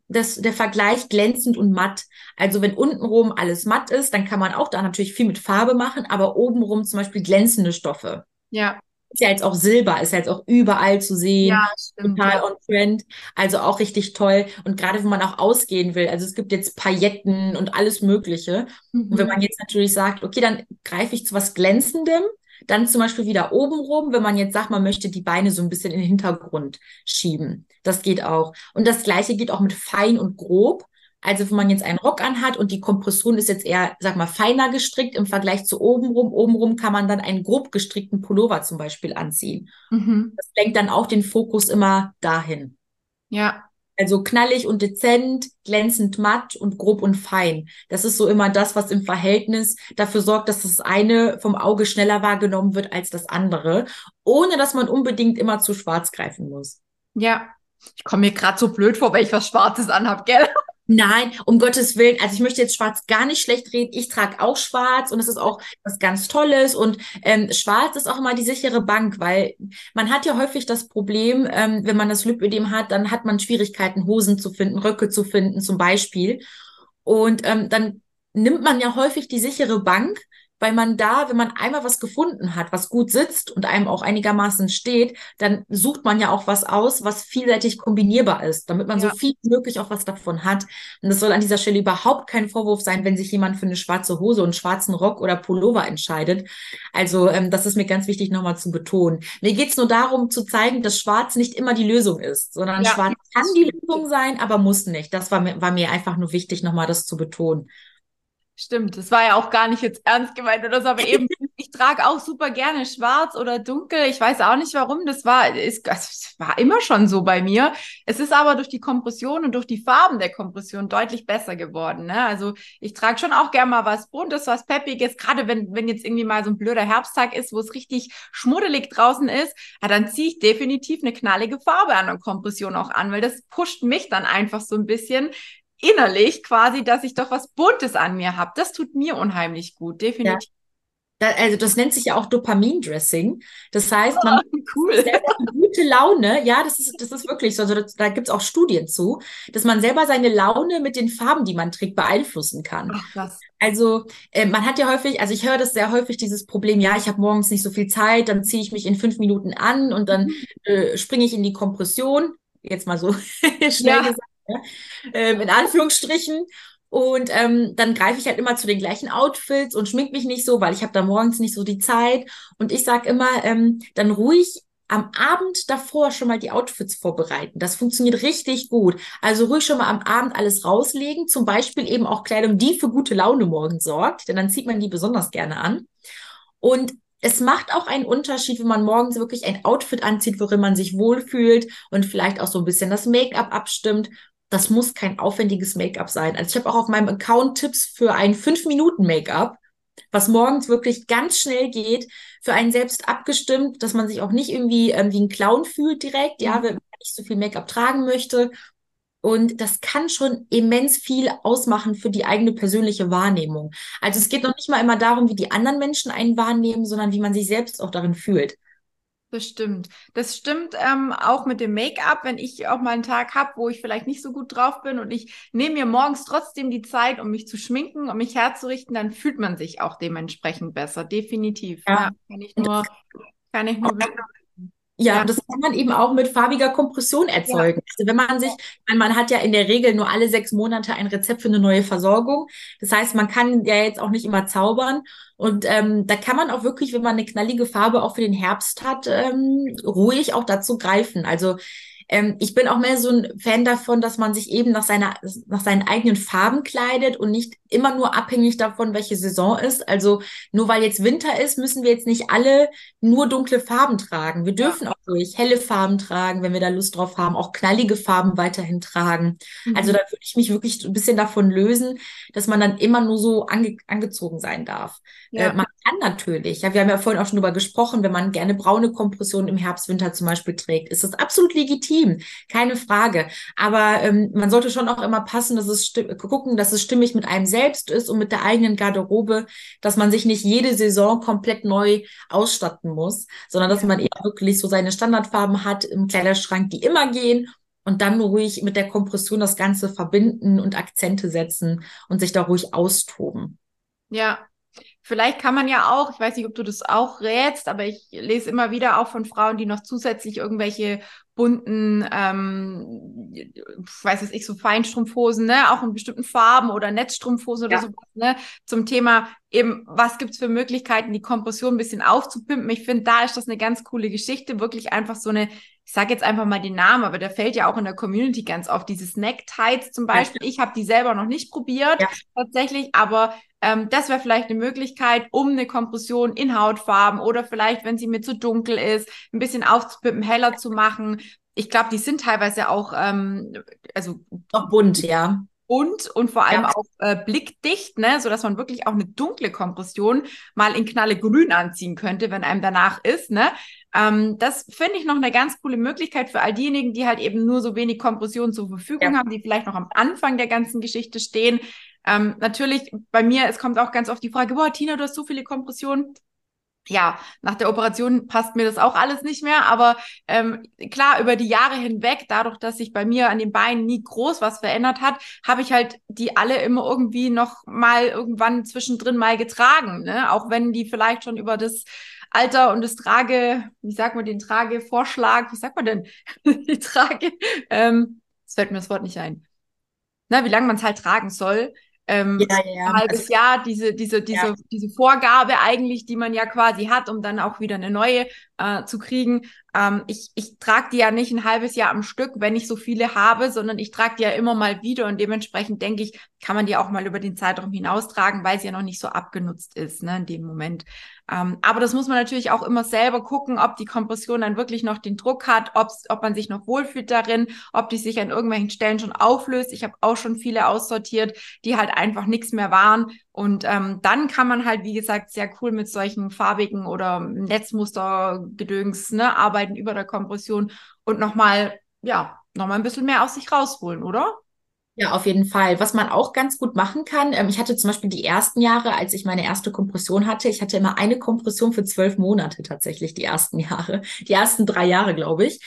das, der Vergleich glänzend und matt. Also wenn untenrum alles matt ist, dann kann man auch da natürlich viel mit Farbe machen, aber obenrum zum Beispiel glänzende Stoffe.
Ja
ist ja jetzt auch Silber, ist ja jetzt auch überall zu sehen. Ja, stimmt, total ja. on trend. Also auch richtig toll. Und gerade wenn man auch ausgehen will, also es gibt jetzt Pailletten und alles Mögliche. Mhm. Und wenn man jetzt natürlich sagt, okay, dann greife ich zu was Glänzendem, dann zum Beispiel wieder oben rum, wenn man jetzt sagt, man möchte die Beine so ein bisschen in den Hintergrund schieben. Das geht auch. Und das Gleiche geht auch mit fein und grob. Also wenn man jetzt einen Rock anhat und die Kompression ist jetzt eher, sag mal, feiner gestrickt im Vergleich zu obenrum. Obenrum kann man dann einen grob gestrickten Pullover zum Beispiel anziehen. Mhm. Das lenkt dann auch den Fokus immer dahin.
Ja.
Also knallig und dezent, glänzend matt und grob und fein. Das ist so immer das, was im Verhältnis dafür sorgt, dass das eine vom Auge schneller wahrgenommen wird als das andere, ohne dass man unbedingt immer zu schwarz greifen muss.
Ja, ich komme mir gerade so blöd vor, wenn ich was Schwarzes anhab, gell?
Nein, um Gottes Willen. Also ich möchte jetzt Schwarz gar nicht schlecht reden. Ich trage auch Schwarz und es ist auch was ganz Tolles. Und ähm, Schwarz ist auch immer die sichere Bank, weil man hat ja häufig das Problem, ähm, wenn man das Lipödem hat, dann hat man Schwierigkeiten, Hosen zu finden, Röcke zu finden zum Beispiel. Und ähm, dann nimmt man ja häufig die sichere Bank weil man da, wenn man einmal was gefunden hat, was gut sitzt und einem auch einigermaßen steht, dann sucht man ja auch was aus, was vielseitig kombinierbar ist, damit man ja. so viel wie möglich auch was davon hat. Und das soll an dieser Stelle überhaupt kein Vorwurf sein, wenn sich jemand für eine schwarze Hose und schwarzen Rock oder Pullover entscheidet. Also ähm, das ist mir ganz wichtig nochmal zu betonen. Mir geht's nur darum zu zeigen, dass Schwarz nicht immer die Lösung ist, sondern ja. Schwarz kann die Lösung sein, aber muss nicht. Das war mir, war mir einfach nur wichtig, nochmal das zu betonen.
Stimmt, das war ja auch gar nicht jetzt ernst gemeint oder so, aber eben, ich trage auch super gerne schwarz oder dunkel. Ich weiß auch nicht warum. Das war, ist, das war immer schon so bei mir. Es ist aber durch die Kompression und durch die Farben der Kompression deutlich besser geworden. Ne? Also ich trage schon auch gerne mal was Buntes, was Peppiges. Gerade wenn, wenn jetzt irgendwie mal so ein blöder Herbsttag ist, wo es richtig schmuddelig draußen ist, ja, dann ziehe ich definitiv eine knallige Farbe an und Kompression auch an, weil das pusht mich dann einfach so ein bisschen innerlich quasi, dass ich doch was Buntes an mir habe. Das tut mir unheimlich gut, definitiv.
Ja. also das nennt sich ja auch Dopamindressing. Das heißt, man oh, cool. gute Laune, ja, das ist, das ist wirklich so. Also das, da gibt es auch Studien zu, dass man selber seine Laune mit den Farben, die man trägt, beeinflussen kann. Ach, Also äh, man hat ja häufig, also ich höre das sehr häufig, dieses Problem, ja, ich habe morgens nicht so viel Zeit, dann ziehe ich mich in fünf Minuten an und dann mhm. äh, springe ich in die Kompression. Jetzt mal so schnell ja. gesagt ähm, in Anführungsstrichen. Und ähm, dann greife ich halt immer zu den gleichen Outfits und schmink mich nicht so, weil ich habe da morgens nicht so die Zeit. Und ich sage immer, ähm, dann ruhig am Abend davor schon mal die Outfits vorbereiten. Das funktioniert richtig gut. Also ruhig schon mal am Abend alles rauslegen. Zum Beispiel eben auch Kleidung, die für gute Laune morgen sorgt, denn dann zieht man die besonders gerne an. Und es macht auch einen Unterschied, wenn man morgens wirklich ein Outfit anzieht, worin man sich wohlfühlt und vielleicht auch so ein bisschen das Make-up abstimmt das muss kein aufwendiges Make-up sein. Also ich habe auch auf meinem Account Tipps für ein 5-Minuten-Make-up, was morgens wirklich ganz schnell geht, für einen selbst abgestimmt, dass man sich auch nicht irgendwie ähm, wie ein Clown fühlt direkt, ja, mhm. wenn man nicht so viel Make-up tragen möchte. Und das kann schon immens viel ausmachen für die eigene persönliche Wahrnehmung. Also es geht noch nicht mal immer darum, wie die anderen Menschen einen wahrnehmen, sondern wie man sich selbst auch darin fühlt.
Das stimmt. Das stimmt ähm, auch mit dem Make-up, wenn ich auch mal einen Tag habe, wo ich vielleicht nicht so gut drauf bin und ich nehme mir morgens trotzdem die Zeit, um mich zu schminken, um mich herzurichten, dann fühlt man sich auch dementsprechend besser. Definitiv. Ja. ja kann ich nur, kann ich nur
ja, das kann man eben auch mit farbiger Kompression erzeugen. Ja. Also wenn man sich, man hat ja in der Regel nur alle sechs Monate ein Rezept für eine neue Versorgung. Das heißt, man kann ja jetzt auch nicht immer zaubern. Und ähm, da kann man auch wirklich, wenn man eine knallige Farbe auch für den Herbst hat, ähm, ruhig auch dazu greifen. Also ähm, ich bin auch mehr so ein Fan davon, dass man sich eben nach, seiner, nach seinen eigenen Farben kleidet und nicht immer nur abhängig davon, welche Saison ist. Also nur weil jetzt Winter ist, müssen wir jetzt nicht alle nur dunkle Farben tragen. Wir dürfen auch ruhig helle Farben tragen, wenn wir da Lust drauf haben, auch knallige Farben weiterhin tragen. Mhm. Also da würde ich mich wirklich ein bisschen davon lösen, dass man dann immer nur so ange angezogen sein darf. Ja. Äh, man kann natürlich, ja, wir haben ja vorhin auch schon drüber gesprochen, wenn man gerne braune Kompressionen im Herbst, Winter zum Beispiel trägt, ist das absolut legitim, keine Frage. Aber ähm, man sollte schon auch immer passen, dass es gucken, dass es stimmig mit einem selbst ist und mit der eigenen Garderobe, dass man sich nicht jede Saison komplett neu ausstatten muss, sondern dass man eher wirklich so seine Standardfarben hat im Kleiderschrank, die immer gehen und dann ruhig mit der Kompression das Ganze verbinden und Akzente setzen und sich da ruhig austoben.
Ja, Vielleicht kann man ja auch, ich weiß nicht, ob du das auch rätst, aber ich lese immer wieder auch von Frauen, die noch zusätzlich irgendwelche bunten, ähm, weiß es ich, so Feinstrumpfhosen, ne, auch in bestimmten Farben oder Netzstrumpfhosen oder ja. sowas, ne, zum Thema eben, was gibt's für Möglichkeiten, die Kompression ein bisschen aufzupimpen. Ich finde, da ist das eine ganz coole Geschichte, wirklich einfach so eine, ich sage jetzt einfach mal den Namen, aber der fällt ja auch in der Community ganz oft, diese Snack Tights zum Beispiel. Ja. Ich habe die selber noch nicht probiert, ja. tatsächlich, aber ähm, das wäre vielleicht eine Möglichkeit, um eine Kompression in Hautfarben oder vielleicht, wenn sie mir zu dunkel ist, ein bisschen aufzupippen, heller zu machen. Ich glaube, die sind teilweise auch, ähm, also
auch bunt, ja.
Bunt und vor allem ja. auch äh, blickdicht, ne, so dass man wirklich auch eine dunkle Kompression mal in knalle Grün anziehen könnte, wenn einem danach ist, ne. Ähm, das finde ich noch eine ganz coole Möglichkeit für all diejenigen, die halt eben nur so wenig Kompression zur Verfügung ja. haben, die vielleicht noch am Anfang der ganzen Geschichte stehen. Ähm, natürlich, bei mir, es kommt auch ganz oft die Frage, boah, Tina, du hast so viele Kompressionen. Ja, nach der Operation passt mir das auch alles nicht mehr, aber ähm, klar, über die Jahre hinweg, dadurch, dass sich bei mir an den Beinen nie groß was verändert hat, habe ich halt die alle immer irgendwie noch mal irgendwann zwischendrin mal getragen, ne? Auch wenn die vielleicht schon über das Alter und das Trage, wie sagt man den Tragevorschlag, wie sagt man denn die Trage, ähm, es fällt mir das Wort nicht ein. Na, wie lange man es halt tragen soll, ähm, ja, ja. ein halbes Jahr diese, diese, diese, ja. diese Vorgabe eigentlich, die man ja quasi hat, um dann auch wieder eine neue äh, zu kriegen. ähm, ich, ich trage die ja nicht ein halbes Jahr am Stück, wenn ich so viele habe, sondern ich trage die ja immer mal wieder und dementsprechend denke ich, kann man die auch mal über den Zeitraum hinaustragen, weil sie ja noch nicht so abgenutzt ist, ne, in dem Moment. Ähm, aber das muss man natürlich auch immer selber gucken, ob die Kompression dann wirklich noch den Druck hat, ob man sich noch wohlfühlt darin, ob die sich an irgendwelchen Stellen schon auflöst. Ich habe auch schon viele aussortiert, die halt einfach nichts mehr waren. Und ähm, dann kann man halt, wie gesagt, sehr cool mit solchen farbigen oder Netzmustergedöns ne, arbeiten über der Kompression und nochmal, ja, nochmal ein bisschen mehr aus sich rausholen, oder?
Ja, auf jeden Fall. Was man auch ganz gut machen kann, ähm, ich hatte zum Beispiel die ersten Jahre, als ich meine erste Kompression hatte, ich hatte immer eine Kompression für zwölf Monate tatsächlich, die ersten Jahre, die ersten drei Jahre, glaube ich.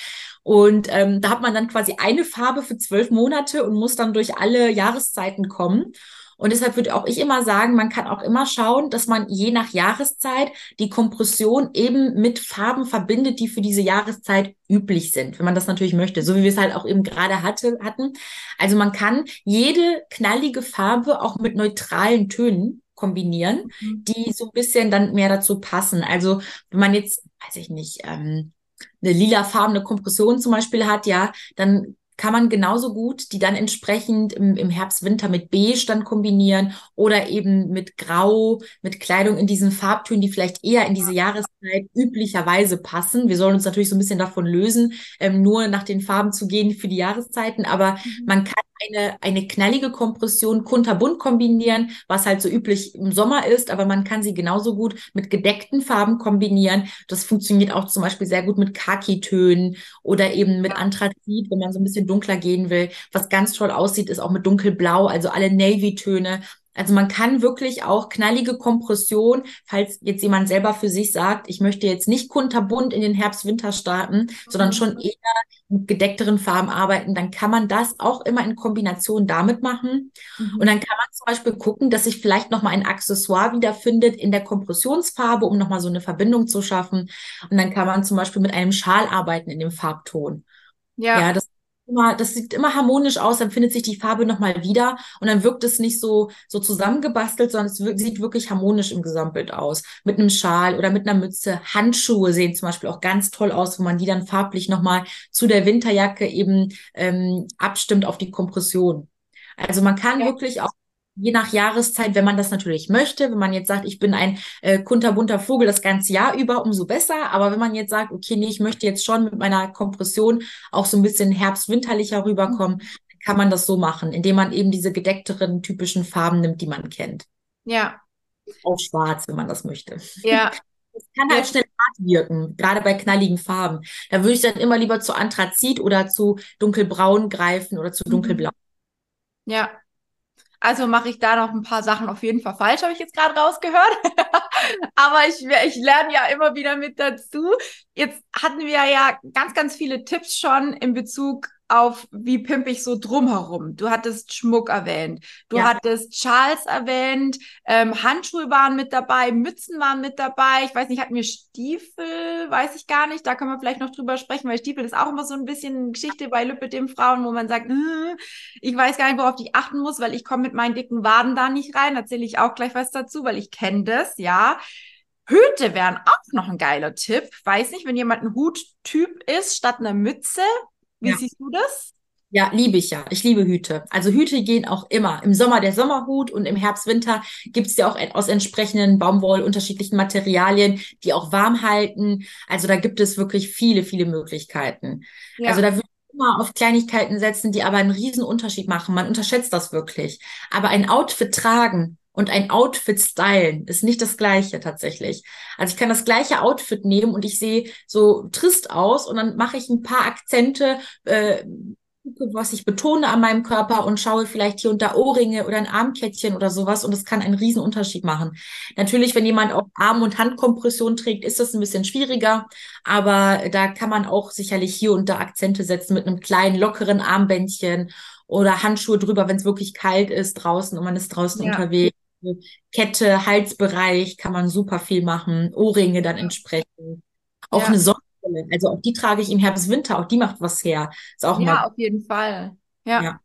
Und ähm, da hat man dann quasi eine Farbe für zwölf Monate und muss dann durch alle Jahreszeiten kommen. Und deshalb würde auch ich immer sagen, man kann auch immer schauen, dass man je nach Jahreszeit die Kompression eben mit Farben verbindet, die für diese Jahreszeit üblich sind, wenn man das natürlich möchte, so wie wir es halt auch eben gerade hatte, hatten. Also man kann jede knallige Farbe auch mit neutralen Tönen kombinieren, mhm. die so ein bisschen dann mehr dazu passen. Also wenn man jetzt, weiß ich nicht, ähm, eine lilafarbene Kompression zum Beispiel hat, ja, dann kann man genauso gut die dann entsprechend im, im Herbst, Winter mit Beige dann kombinieren oder eben mit Grau, mit Kleidung in diesen Farbtönen, die vielleicht eher in diese Jahreszeit üblicherweise passen. Wir sollen uns natürlich so ein bisschen davon lösen, ähm, nur nach den Farben zu gehen für die Jahreszeiten, aber mhm. man kann eine, eine knallige Kompression kunterbunt kombinieren, was halt so üblich im Sommer ist, aber man kann sie genauso gut mit gedeckten Farben kombinieren. Das funktioniert auch zum Beispiel sehr gut mit Khaki-Tönen oder eben mit Anthrazit, wenn man so ein bisschen dunkler gehen will. Was ganz toll aussieht, ist auch mit dunkelblau, also alle Navy-Töne. Also man kann wirklich auch knallige Kompression, falls jetzt jemand selber für sich sagt, ich möchte jetzt nicht kunterbunt in den Herbst-Winter starten, sondern schon mhm. eher mit gedeckteren Farben arbeiten, dann kann man das auch immer in Kombination damit machen. Mhm. Und dann kann man zum Beispiel gucken, dass sich vielleicht nochmal ein Accessoire wiederfindet in der Kompressionsfarbe, um nochmal so eine Verbindung zu schaffen. Und dann kann man zum Beispiel mit einem Schal arbeiten in dem Farbton. Ja, ja das immer, das sieht immer harmonisch aus, dann findet sich die Farbe nochmal wieder und dann wirkt es nicht so, so zusammengebastelt, sondern es wirkt, sieht wirklich harmonisch im Gesamtbild aus. Mit einem Schal oder mit einer Mütze. Handschuhe sehen zum Beispiel auch ganz toll aus, wo man die dann farblich nochmal zu der Winterjacke eben ähm, abstimmt auf die Kompression. Also man kann ja. wirklich auch je nach Jahreszeit, wenn man das natürlich möchte. Wenn man jetzt sagt, ich bin ein äh, kunterbunter Vogel das ganze Jahr über, umso besser. Aber wenn man jetzt sagt, okay, nee, ich möchte jetzt schon mit meiner Kompression auch so ein bisschen herbst-winterlicher rüberkommen, kann man das so machen, indem man eben diese gedeckteren typischen Farben nimmt, die man kennt.
Ja.
Auch schwarz, wenn man das möchte.
Ja.
Das kann halt schnell hart wirken, gerade bei knalligen Farben. Da würde ich dann immer lieber zu Anthrazit oder zu dunkelbraun greifen oder zu mhm. dunkelblau.
Ja, also mache ich da noch ein paar Sachen auf jeden Fall falsch, habe ich jetzt gerade rausgehört. Aber ich, ich lerne ja immer wieder mit dazu. Jetzt hatten wir ja ganz, ganz viele Tipps schon in Bezug auf, wie pimp ich so drumherum. Du hattest Schmuck erwähnt, du ja. hattest Charles erwähnt, ähm, Handschuhe waren mit dabei, Mützen waren mit dabei. Ich weiß nicht, hatten wir Stiefel, weiß ich gar nicht. Da können wir vielleicht noch drüber sprechen, weil Stiefel ist auch immer so ein bisschen Geschichte bei Lüppe dem Frauen, wo man sagt, äh, ich weiß gar nicht, worauf ich achten muss, weil ich komme mit meinen dicken Waden da nicht rein. Erzähle ich auch gleich was dazu, weil ich kenne das, ja. Hüte wären auch noch ein geiler Tipp. Weiß nicht, wenn jemand ein Huttyp ist statt einer Mütze, wie ja. siehst du das?
Ja, liebe ich ja. Ich liebe Hüte. Also Hüte gehen auch immer. Im Sommer der Sommerhut und im Herbst, Winter gibt es ja auch aus entsprechenden Baumwoll unterschiedlichen Materialien, die auch warm halten. Also da gibt es wirklich viele, viele Möglichkeiten. Ja. Also da würde ich immer auf Kleinigkeiten setzen, die aber einen riesen Unterschied machen. Man unterschätzt das wirklich. Aber ein Outfit tragen und ein Outfit stylen ist nicht das gleiche tatsächlich. Also ich kann das gleiche Outfit nehmen und ich sehe so trist aus und dann mache ich ein paar Akzente, äh, was ich betone an meinem Körper und schaue vielleicht hier unter Ohrringe oder ein Armkettchen oder sowas und das kann einen riesen Unterschied machen. Natürlich, wenn jemand auch Arm- und Handkompression trägt, ist das ein bisschen schwieriger, aber da kann man auch sicherlich hier unter Akzente setzen mit einem kleinen lockeren Armbändchen oder Handschuhe drüber, wenn es wirklich kalt ist draußen und man ist draußen ja. unterwegs. Kette, Halsbereich kann man super viel machen, Ohrringe dann entsprechend. Auch ja. eine Sonnenbrille, also auch die trage ich im Herbst, Winter, auch die macht was her.
Ist auch ja, auf jeden Fall. Ja. ja.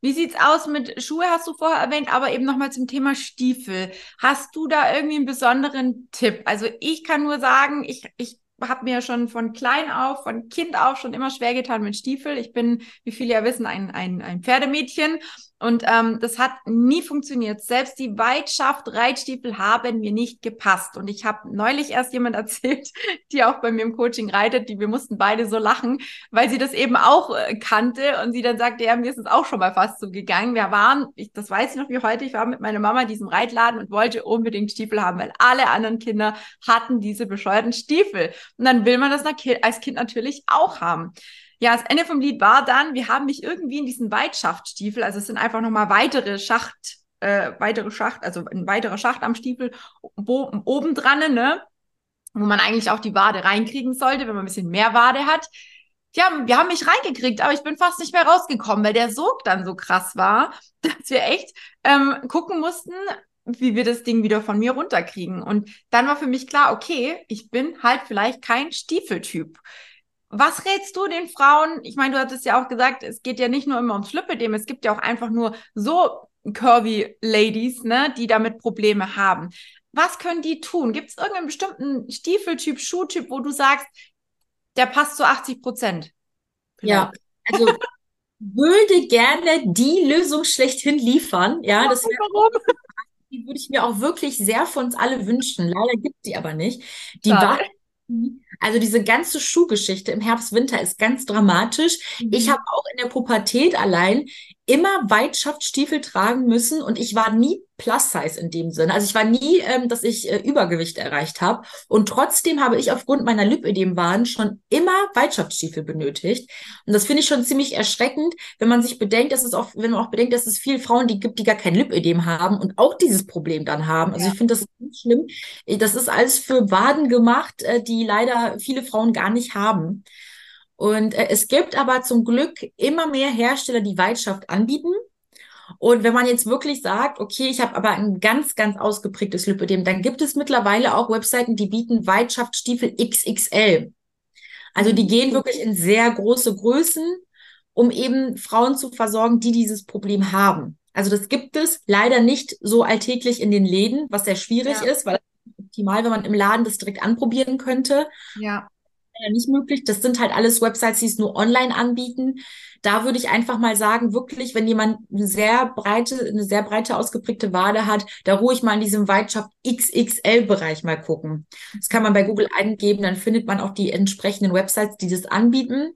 Wie sieht's aus mit Schuhe, hast du vorher erwähnt, aber eben nochmal zum Thema Stiefel. Hast du da irgendwie einen besonderen Tipp? Also ich kann nur sagen, ich, ich habe mir schon von klein auf, von Kind auf schon immer schwer getan mit Stiefel. Ich bin, wie viele ja wissen, ein, ein, ein Pferdemädchen und ähm, das hat nie funktioniert. Selbst die Weitschaft Reitstiefel haben mir nicht gepasst. Und ich habe neulich erst jemand erzählt, die auch bei mir im Coaching reitet, die wir mussten beide so lachen, weil sie das eben auch äh, kannte und sie dann sagte, ja, mir ist es auch schon mal fast so gegangen. Wir waren, ich, das weiß ich noch wie heute, ich war mit meiner Mama in diesem Reitladen und wollte unbedingt Stiefel haben, weil alle anderen Kinder hatten diese bescheuerten Stiefel. Und dann will man das als Kind natürlich auch haben. Ja, das Ende vom Lied war dann, wir haben mich irgendwie in diesen Weitschaftstiefel, also es sind einfach nochmal weitere Schacht, äh, weitere Schacht, also ein weiterer Schacht am Stiefel oben dran, ne? Wo man eigentlich auch die Wade reinkriegen sollte, wenn man ein bisschen mehr Wade hat. Ja, wir haben mich reingekriegt, aber ich bin fast nicht mehr rausgekommen, weil der Sog dann so krass war, dass wir echt ähm, gucken mussten, wie wir das Ding wieder von mir runterkriegen. Und dann war für mich klar, okay, ich bin halt vielleicht kein Stiefeltyp. Was rätst du den Frauen? Ich meine, du hattest ja auch gesagt, es geht ja nicht nur immer ums Schlüppedem, es gibt ja auch einfach nur so curvy Ladies, ne, die damit Probleme haben. Was können die tun? Gibt es irgendeinen bestimmten Stiefeltyp, Schuhtyp, wo du sagst, der passt zu 80 Prozent?
Ja, also würde gerne die Lösung schlechthin liefern. Ja, das wäre die würde ich mir auch wirklich sehr von uns alle wünschen. Leider gibt sie aber nicht. Die war also diese ganze Schuhgeschichte im Herbst, Winter ist ganz dramatisch. Mhm. Ich habe auch in der Pubertät allein immer Weitschaftsstiefel tragen müssen und ich war nie Plus-Size in dem Sinne. Also ich war nie, ähm, dass ich äh, Übergewicht erreicht habe. Und trotzdem habe ich aufgrund meiner Lipödem-Waren schon immer Weitschaftsstiefel benötigt. Und das finde ich schon ziemlich erschreckend, wenn man sich bedenkt, dass es auch, wenn man auch bedenkt, dass es viele Frauen die gibt, die gar kein Lipödem haben und auch dieses Problem dann haben. Also ja. ich finde das ganz schlimm. Das ist alles für Waden gemacht, äh, die leider viele Frauen gar nicht haben. Und äh, es gibt aber zum Glück immer mehr Hersteller, die Weitschaft anbieten. Und wenn man jetzt wirklich sagt, okay, ich habe aber ein ganz, ganz ausgeprägtes Lipödem, dann gibt es mittlerweile auch Webseiten, die bieten Weitschaftsstiefel XXL. Also die gehen wirklich in sehr große Größen, um eben Frauen zu versorgen, die dieses Problem haben. Also das gibt es leider nicht so alltäglich in den Läden, was sehr schwierig ja. ist, weil optimal, wenn man im Laden das direkt anprobieren könnte.
Ja
nicht möglich. Das sind halt alles Websites, die es nur online anbieten. Da würde ich einfach mal sagen, wirklich, wenn jemand eine sehr breite, eine sehr breite ausgeprägte Wade hat, da ruhig mal in diesem Weitschaft XXL-Bereich mal gucken. Das kann man bei Google eingeben, dann findet man auch die entsprechenden Websites, die das anbieten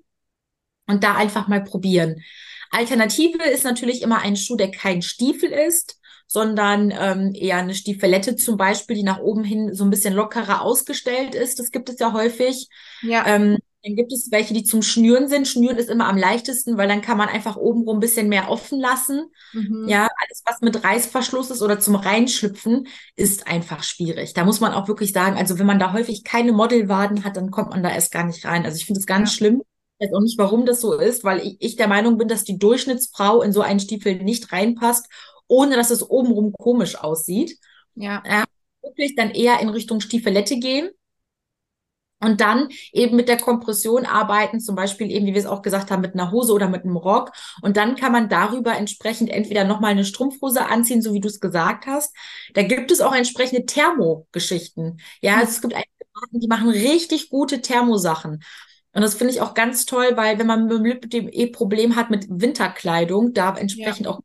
und da einfach mal probieren. Alternative ist natürlich immer ein Schuh, der kein Stiefel ist, sondern ähm, eher eine Stiefelette zum Beispiel, die nach oben hin so ein bisschen lockerer ausgestellt ist. Das gibt es ja häufig.
Ja.
Ähm, dann gibt es welche, die zum Schnüren sind. Schnüren ist immer am leichtesten, weil dann kann man einfach obenrum ein bisschen mehr offen lassen. Mhm. Ja, alles, was mit Reißverschluss ist oder zum Reinschlüpfen, ist einfach schwierig. Da muss man auch wirklich sagen, also wenn man da häufig keine Modelwaden hat, dann kommt man da erst gar nicht rein. Also ich finde es ganz ja. schlimm. Ich weiß auch nicht, warum das so ist, weil ich, ich der Meinung bin, dass die Durchschnittsfrau in so einen Stiefel nicht reinpasst ohne dass es obenrum komisch aussieht.
Ja.
ja. Wirklich dann eher in Richtung Stiefelette gehen. Und dann eben mit der Kompression arbeiten, zum Beispiel eben, wie wir es auch gesagt haben, mit einer Hose oder mit einem Rock. Und dann kann man darüber entsprechend entweder nochmal eine Strumpfhose anziehen, so wie du es gesagt hast. Da gibt es auch entsprechende Thermogeschichten. Ja, mhm. also es gibt einige Marken, die machen richtig gute Thermosachen. Und das finde ich auch ganz toll, weil wenn man mit dem E-Problem hat mit Winterkleidung, da entsprechend ja. auch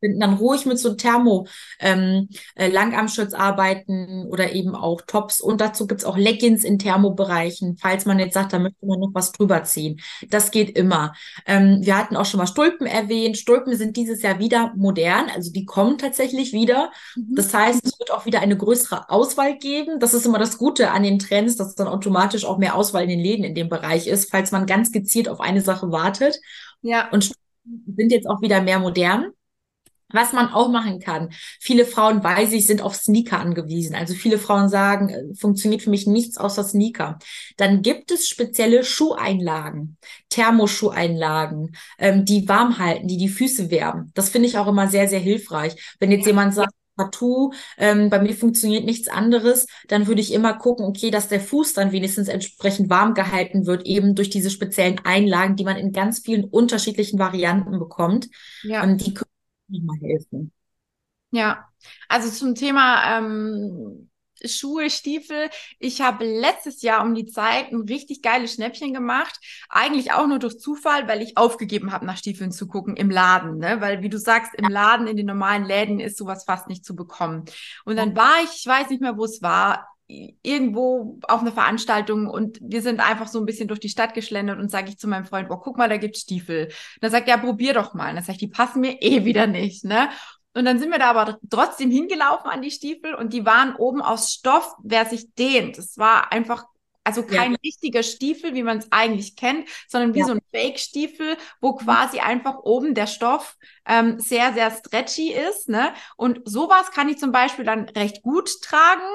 finden, dann ruhig mit so Thermo ähm, äh, Langarmschutz arbeiten oder eben auch Tops. Und dazu gibt's auch Leggings in Thermobereichen, falls man jetzt sagt, da möchte man noch was drüber ziehen. Das geht immer. Ähm, wir hatten auch schon mal Stulpen erwähnt. Stulpen sind dieses Jahr wieder modern, also die kommen tatsächlich wieder. Mhm. Das heißt, es wird auch wieder eine größere Auswahl geben. Das ist immer das Gute an den Trends, dass dann automatisch auch mehr Auswahl in den Läden in dem Bereich ist, falls man ganz gezielt auf eine Sache wartet.
Ja.
Und sind jetzt auch wieder mehr modern. Was man auch machen kann. Viele Frauen, weiß ich, sind auf Sneaker angewiesen. Also viele Frauen sagen, äh, funktioniert für mich nichts außer Sneaker. Dann gibt es spezielle Schuheinlagen, Thermoschuheinlagen, ähm, die warm halten, die die Füße wärmen. Das finde ich auch immer sehr, sehr hilfreich. Wenn jetzt jemand sagt, partout, ähm, bei mir funktioniert nichts anderes, dann würde ich immer gucken, okay, dass der Fuß dann wenigstens entsprechend warm gehalten wird, eben durch diese speziellen Einlagen, die man in ganz vielen unterschiedlichen Varianten bekommt.
Ja.
Ähm, die können nochmal helfen.
Ja, also zum Thema ähm, Schuhe, Stiefel. Ich habe letztes Jahr um die Zeit ein richtig geiles Schnäppchen gemacht. Eigentlich auch nur durch Zufall, weil ich aufgegeben habe, nach Stiefeln zu gucken im Laden. Ne? Weil, wie du sagst, im Laden, in den normalen Läden ist sowas fast nicht zu bekommen. Und dann war ich, ich weiß nicht mehr, wo es war, irgendwo auf einer Veranstaltung und wir sind einfach so ein bisschen durch die Stadt geschlendert und sage ich zu meinem Freund, boah, guck mal, da gibt's Stiefel. Und dann sagt er, ja, probier doch mal. Und dann sage ich, die passen mir eh wieder nicht, ne? Und dann sind wir da aber trotzdem hingelaufen an die Stiefel und die waren oben aus Stoff, wer sich dehnt. Es war einfach also kein ja. richtiger Stiefel, wie man es eigentlich kennt, sondern wie ja. so ein Fake-Stiefel, wo quasi einfach oben der Stoff ähm, sehr, sehr stretchy ist. Ne? Und sowas kann ich zum Beispiel dann recht gut tragen.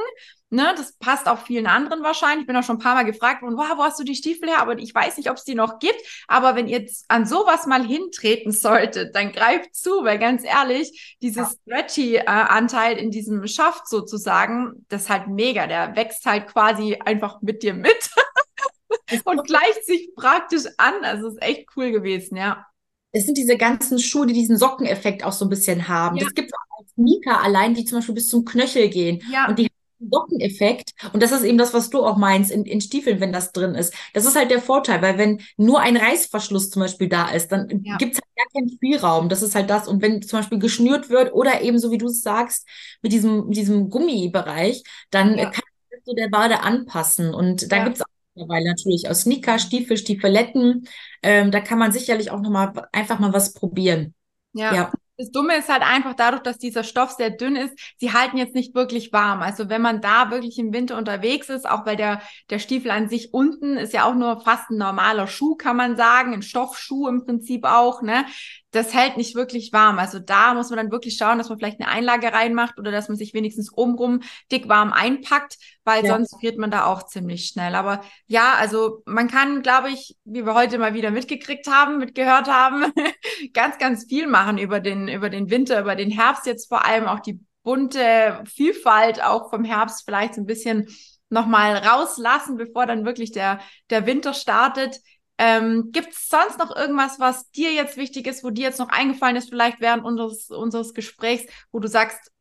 Ne, das passt auch vielen anderen wahrscheinlich. Ich bin auch schon ein paar Mal gefragt worden, wow, wo hast du die Stiefel her? Aber ich weiß nicht, ob es die noch gibt. Aber wenn ihr an sowas mal hintreten solltet, dann greift zu, weil ganz ehrlich, dieses ja. Stretchy-Anteil in diesem Schaft sozusagen, das ist halt mega. Der wächst halt quasi einfach mit dir mit und gleicht sich praktisch an. Also ist echt cool gewesen, ja.
Es sind diese ganzen Schuhe, die diesen Sockeneffekt auch so ein bisschen haben. Ja. Das gibt auch Sneaker allein, die zum Beispiel bis zum Knöchel gehen. Ja. Und die Sockeneffekt. Und das ist eben das, was du auch meinst, in, in Stiefeln, wenn das drin ist. Das ist halt der Vorteil, weil wenn nur ein Reißverschluss zum Beispiel da ist, dann ja. gibt es halt gar keinen Spielraum. Das ist halt das. Und wenn zum Beispiel geschnürt wird oder eben, so wie du es sagst, mit diesem, mit diesem Gummibereich, dann ja. kann so der Bade anpassen. Und da ja. gibt es auch mittlerweile natürlich aus Sneaker, Stiefel, Stiefeletten. Ähm, da kann man sicherlich auch nochmal einfach mal was probieren.
Ja. Das Dumme ist halt einfach dadurch, dass dieser Stoff sehr dünn ist, sie halten jetzt nicht wirklich warm. Also wenn man da wirklich im Winter unterwegs ist, auch weil der, der Stiefel an sich unten ist ja auch nur fast ein normaler Schuh, kann man sagen, ein Stoffschuh im Prinzip auch, ne? Das hält nicht wirklich warm. Also da muss man dann wirklich schauen, dass man vielleicht eine Einlage reinmacht oder dass man sich wenigstens obenrum dick warm einpackt, weil ja. sonst friert man da auch ziemlich schnell. Aber ja, also man kann, glaube ich, wie wir heute mal wieder mitgekriegt haben, mitgehört haben, ganz, ganz viel machen über den, über den Winter, über den Herbst jetzt vor allem auch die bunte Vielfalt auch vom Herbst vielleicht so ein bisschen nochmal rauslassen, bevor dann wirklich der, der Winter startet. Ähm, Gibt es sonst noch irgendwas, was dir jetzt wichtig ist, wo dir jetzt noch eingefallen ist, vielleicht während unseres, unseres Gesprächs, wo du sagst,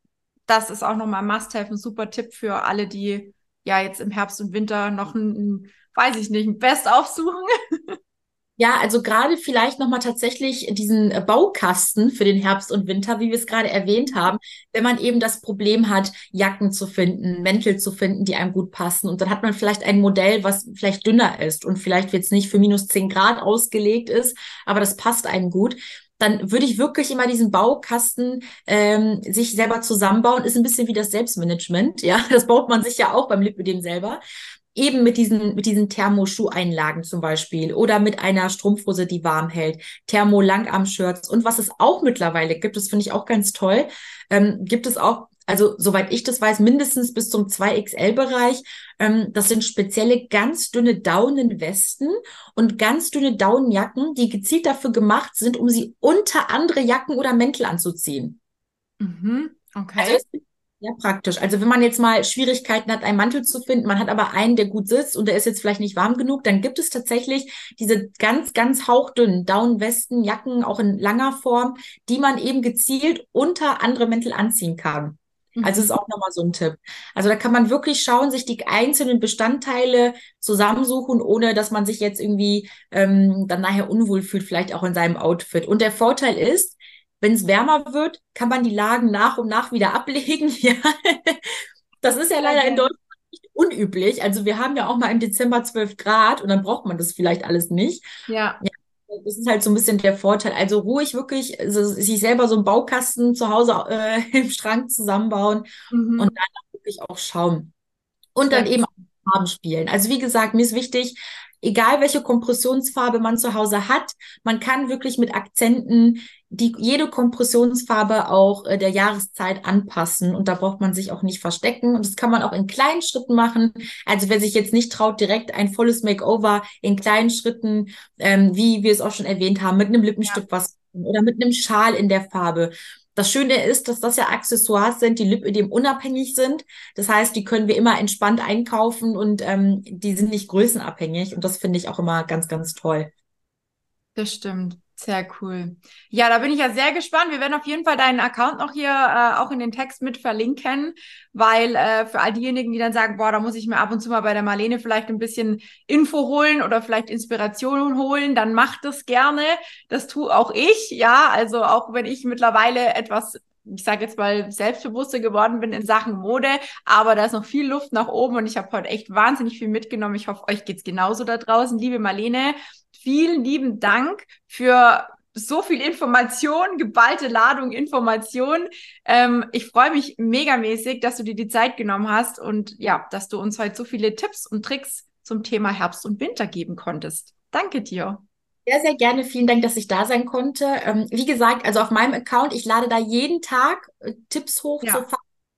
das ist auch nochmal Must-Have, ein super Tipp für alle, die ja jetzt im Herbst und Winter noch ein, ein weiß ich nicht, ein Best aufsuchen?
Ja, also gerade vielleicht nochmal tatsächlich diesen äh, Baukasten für den Herbst und Winter, wie wir es gerade erwähnt haben, wenn man eben das Problem hat, Jacken zu finden, Mäntel zu finden, die einem gut passen. Und dann hat man vielleicht ein Modell, was vielleicht dünner ist und vielleicht jetzt nicht für minus zehn Grad ausgelegt ist, aber das passt einem gut dann würde ich wirklich immer diesen Baukasten ähm, sich selber zusammenbauen. Ist ein bisschen wie das Selbstmanagement, ja. Das baut man sich ja auch beim Lipidem selber eben mit diesen, mit diesen Thermoschuheinlagen zum Beispiel oder mit einer Strumpfhose, die warm hält, Thermo-Langarm-Shirts und was es auch mittlerweile gibt, das finde ich auch ganz toll, ähm, gibt es auch, also soweit ich das weiß, mindestens bis zum 2XL-Bereich. Ähm, das sind spezielle ganz dünne Daunenwesten und ganz dünne Daunenjacken, die gezielt dafür gemacht sind, um sie unter andere Jacken oder Mäntel anzuziehen.
Mhm. Okay. Also
ja, praktisch. Also wenn man jetzt mal Schwierigkeiten hat, einen Mantel zu finden, man hat aber einen, der gut sitzt und der ist jetzt vielleicht nicht warm genug, dann gibt es tatsächlich diese ganz, ganz hauchdünnen Downwesten, Jacken, auch in langer Form, die man eben gezielt unter andere Mäntel anziehen kann. Mhm. Also ist auch nochmal so ein Tipp. Also da kann man wirklich schauen, sich die einzelnen Bestandteile zusammensuchen, ohne dass man sich jetzt irgendwie ähm, dann nachher unwohl fühlt, vielleicht auch in seinem Outfit. Und der Vorteil ist, wenn es wärmer wird, kann man die Lagen nach und nach wieder ablegen. Ja. Das ist ja leider in Deutschland nicht unüblich. Also wir haben ja auch mal im Dezember 12 Grad und dann braucht man das vielleicht alles nicht.
Ja. ja
das ist halt so ein bisschen der Vorteil. Also ruhig wirklich also sich selber so einen Baukasten zu Hause äh, im Schrank zusammenbauen mhm. und dann wirklich auch schauen. Und dann ja. eben Farben spielen. Also wie gesagt, mir ist wichtig, egal welche Kompressionsfarbe man zu Hause hat, man kann wirklich mit Akzenten die jede Kompressionsfarbe auch äh, der Jahreszeit anpassen und da braucht man sich auch nicht verstecken und das kann man auch in kleinen Schritten machen. Also wer sich jetzt nicht traut, direkt ein volles Makeover in kleinen Schritten, ähm, wie wir es auch schon erwähnt haben, mit einem Lippenstift ja. was oder mit einem Schal in der Farbe. Das Schöne ist, dass das ja Accessoires sind, die Lipödem unabhängig sind. Das heißt, die können wir immer entspannt einkaufen und ähm, die sind nicht größenabhängig. Und das finde ich auch immer ganz, ganz toll.
Das stimmt. Sehr cool. Ja, da bin ich ja sehr gespannt. Wir werden auf jeden Fall deinen Account noch hier äh, auch in den Text mit verlinken, weil äh, für all diejenigen, die dann sagen, boah, da muss ich mir ab und zu mal bei der Marlene vielleicht ein bisschen Info holen oder vielleicht Inspiration holen, dann macht das gerne. Das tue auch ich, ja. Also auch wenn ich mittlerweile etwas ich sage jetzt mal, selbstbewusster geworden bin in Sachen Mode, aber da ist noch viel Luft nach oben und ich habe heute echt wahnsinnig viel mitgenommen. Ich hoffe, euch geht's genauso da draußen. Liebe Marlene, vielen lieben Dank für so viel Information, geballte Ladung Information. Ähm, ich freue mich megamäßig, dass du dir die Zeit genommen hast und ja, dass du uns heute so viele Tipps und Tricks zum Thema Herbst und Winter geben konntest. Danke dir.
Sehr, sehr gerne. Vielen Dank, dass ich da sein konnte. Ähm, wie gesagt, also auf meinem Account, ich lade da jeden Tag äh, Tipps hoch ja. zur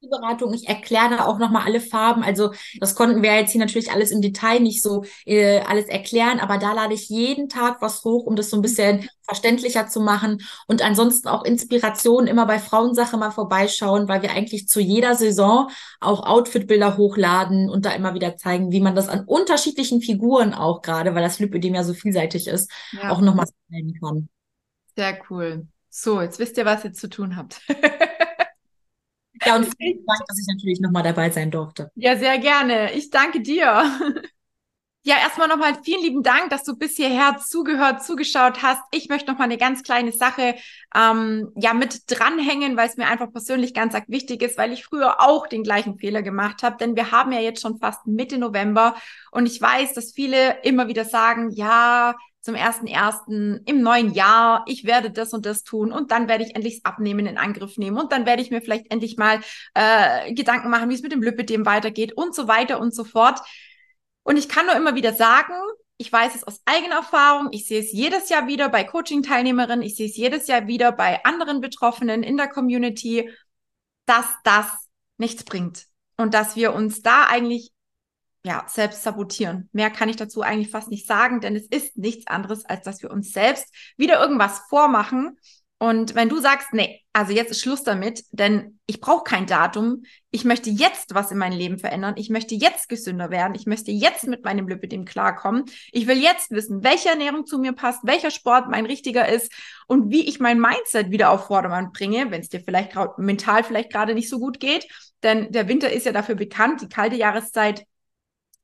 Beratung. Ich erkläre da auch nochmal alle Farben. Also das konnten wir jetzt hier natürlich alles im Detail nicht so äh, alles erklären, aber da lade ich jeden Tag was hoch, um das so ein bisschen verständlicher zu machen. Und ansonsten auch Inspiration immer bei Frauensache mal vorbeischauen, weil wir eigentlich zu jeder Saison auch Outfitbilder hochladen und da immer wieder zeigen, wie man das an unterschiedlichen Figuren auch gerade, weil das Lipödem ja so vielseitig ist, ja. auch nochmal nennen kann.
Sehr cool. So, jetzt wisst ihr, was ihr zu tun habt.
Ja, und vielen Dank, dass ich natürlich nochmal dabei sein durfte.
Ja, sehr gerne. Ich danke dir. Ja, erstmal nochmal vielen lieben Dank, dass du bis hierher zugehört, zugeschaut hast. Ich möchte nochmal eine ganz kleine Sache ähm, ja mit dranhängen, weil es mir einfach persönlich ganz arg wichtig ist, weil ich früher auch den gleichen Fehler gemacht habe. Denn wir haben ja jetzt schon fast Mitte November und ich weiß, dass viele immer wieder sagen, ja, zum ersten ersten im neuen Jahr, ich werde das und das tun und dann werde ich endlich Abnehmen in Angriff nehmen und dann werde ich mir vielleicht endlich mal äh, Gedanken machen, wie es mit dem Lipidem weitergeht und so weiter und so fort. Und ich kann nur immer wieder sagen, ich weiß es aus eigener Erfahrung, ich sehe es jedes Jahr wieder bei Coaching-Teilnehmerinnen, ich sehe es jedes Jahr wieder bei anderen Betroffenen in der Community, dass das nichts bringt und dass wir uns da eigentlich ja, selbst sabotieren. Mehr kann ich dazu eigentlich fast nicht sagen, denn es ist nichts anderes, als dass wir uns selbst wieder irgendwas vormachen. Und wenn du sagst, nee, also jetzt ist Schluss damit, denn ich brauche kein Datum, ich möchte jetzt was in meinem Leben verändern, ich möchte jetzt gesünder werden, ich möchte jetzt mit meinem Lipidem klarkommen, ich will jetzt wissen, welche Ernährung zu mir passt, welcher Sport mein richtiger ist und wie ich mein Mindset wieder auf Vordermann bringe, wenn es dir vielleicht mental vielleicht gerade nicht so gut geht, denn der Winter ist ja dafür bekannt, die kalte Jahreszeit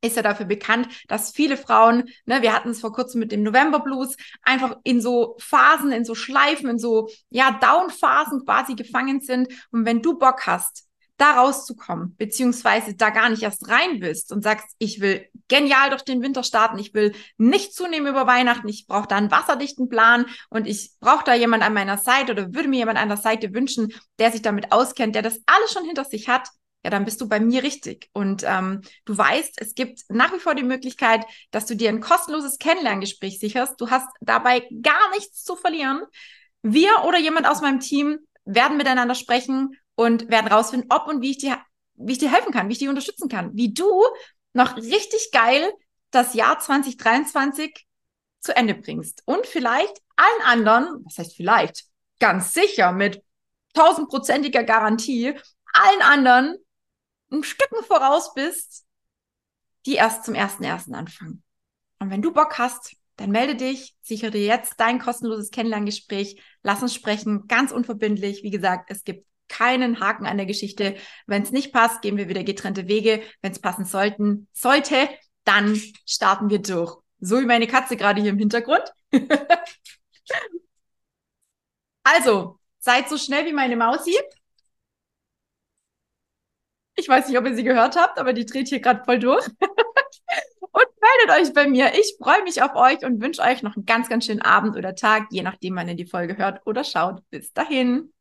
ist ja dafür bekannt, dass viele Frauen, ne, wir hatten es vor kurzem mit dem November Blues, einfach in so Phasen, in so Schleifen, in so, ja, Down-Phasen quasi gefangen sind. Und wenn du Bock hast, da rauszukommen, beziehungsweise da gar nicht erst rein bist und sagst, ich will genial durch den Winter starten, ich will nicht zunehmen über Weihnachten, ich brauche da einen wasserdichten Plan und ich brauche da jemand an meiner Seite oder würde mir jemand an der Seite wünschen, der sich damit auskennt, der das alles schon hinter sich hat, ja, dann bist du bei mir richtig. Und ähm, du weißt, es gibt nach wie vor die Möglichkeit, dass du dir ein kostenloses Kennenlerngespräch sicherst. Du hast dabei gar nichts zu verlieren. Wir oder jemand aus meinem Team werden miteinander sprechen und werden rausfinden, ob und wie ich dir, wie ich dir helfen kann, wie ich dich unterstützen kann, wie du noch richtig geil das Jahr 2023 zu Ende bringst und vielleicht allen anderen, was heißt vielleicht, ganz sicher mit tausendprozentiger Garantie, allen anderen ein Stücken voraus bist, die erst zum ersten ersten anfangen. Und wenn du Bock hast, dann melde dich, sichere dir jetzt dein kostenloses Kennenlerngespräch, lass uns sprechen, ganz unverbindlich. Wie gesagt, es gibt keinen Haken an der Geschichte. Wenn es nicht passt, gehen wir wieder getrennte Wege. Wenn es passen sollten, sollte, dann starten wir durch. So wie meine Katze gerade hier im Hintergrund. also, seid so schnell wie meine Mausi. Ich weiß nicht, ob ihr sie gehört habt, aber die dreht hier gerade voll durch. und meldet euch bei mir. Ich freue mich auf euch und wünsche euch noch einen ganz, ganz schönen Abend oder Tag, je nachdem, wann ihr die Folge hört oder schaut. Bis dahin.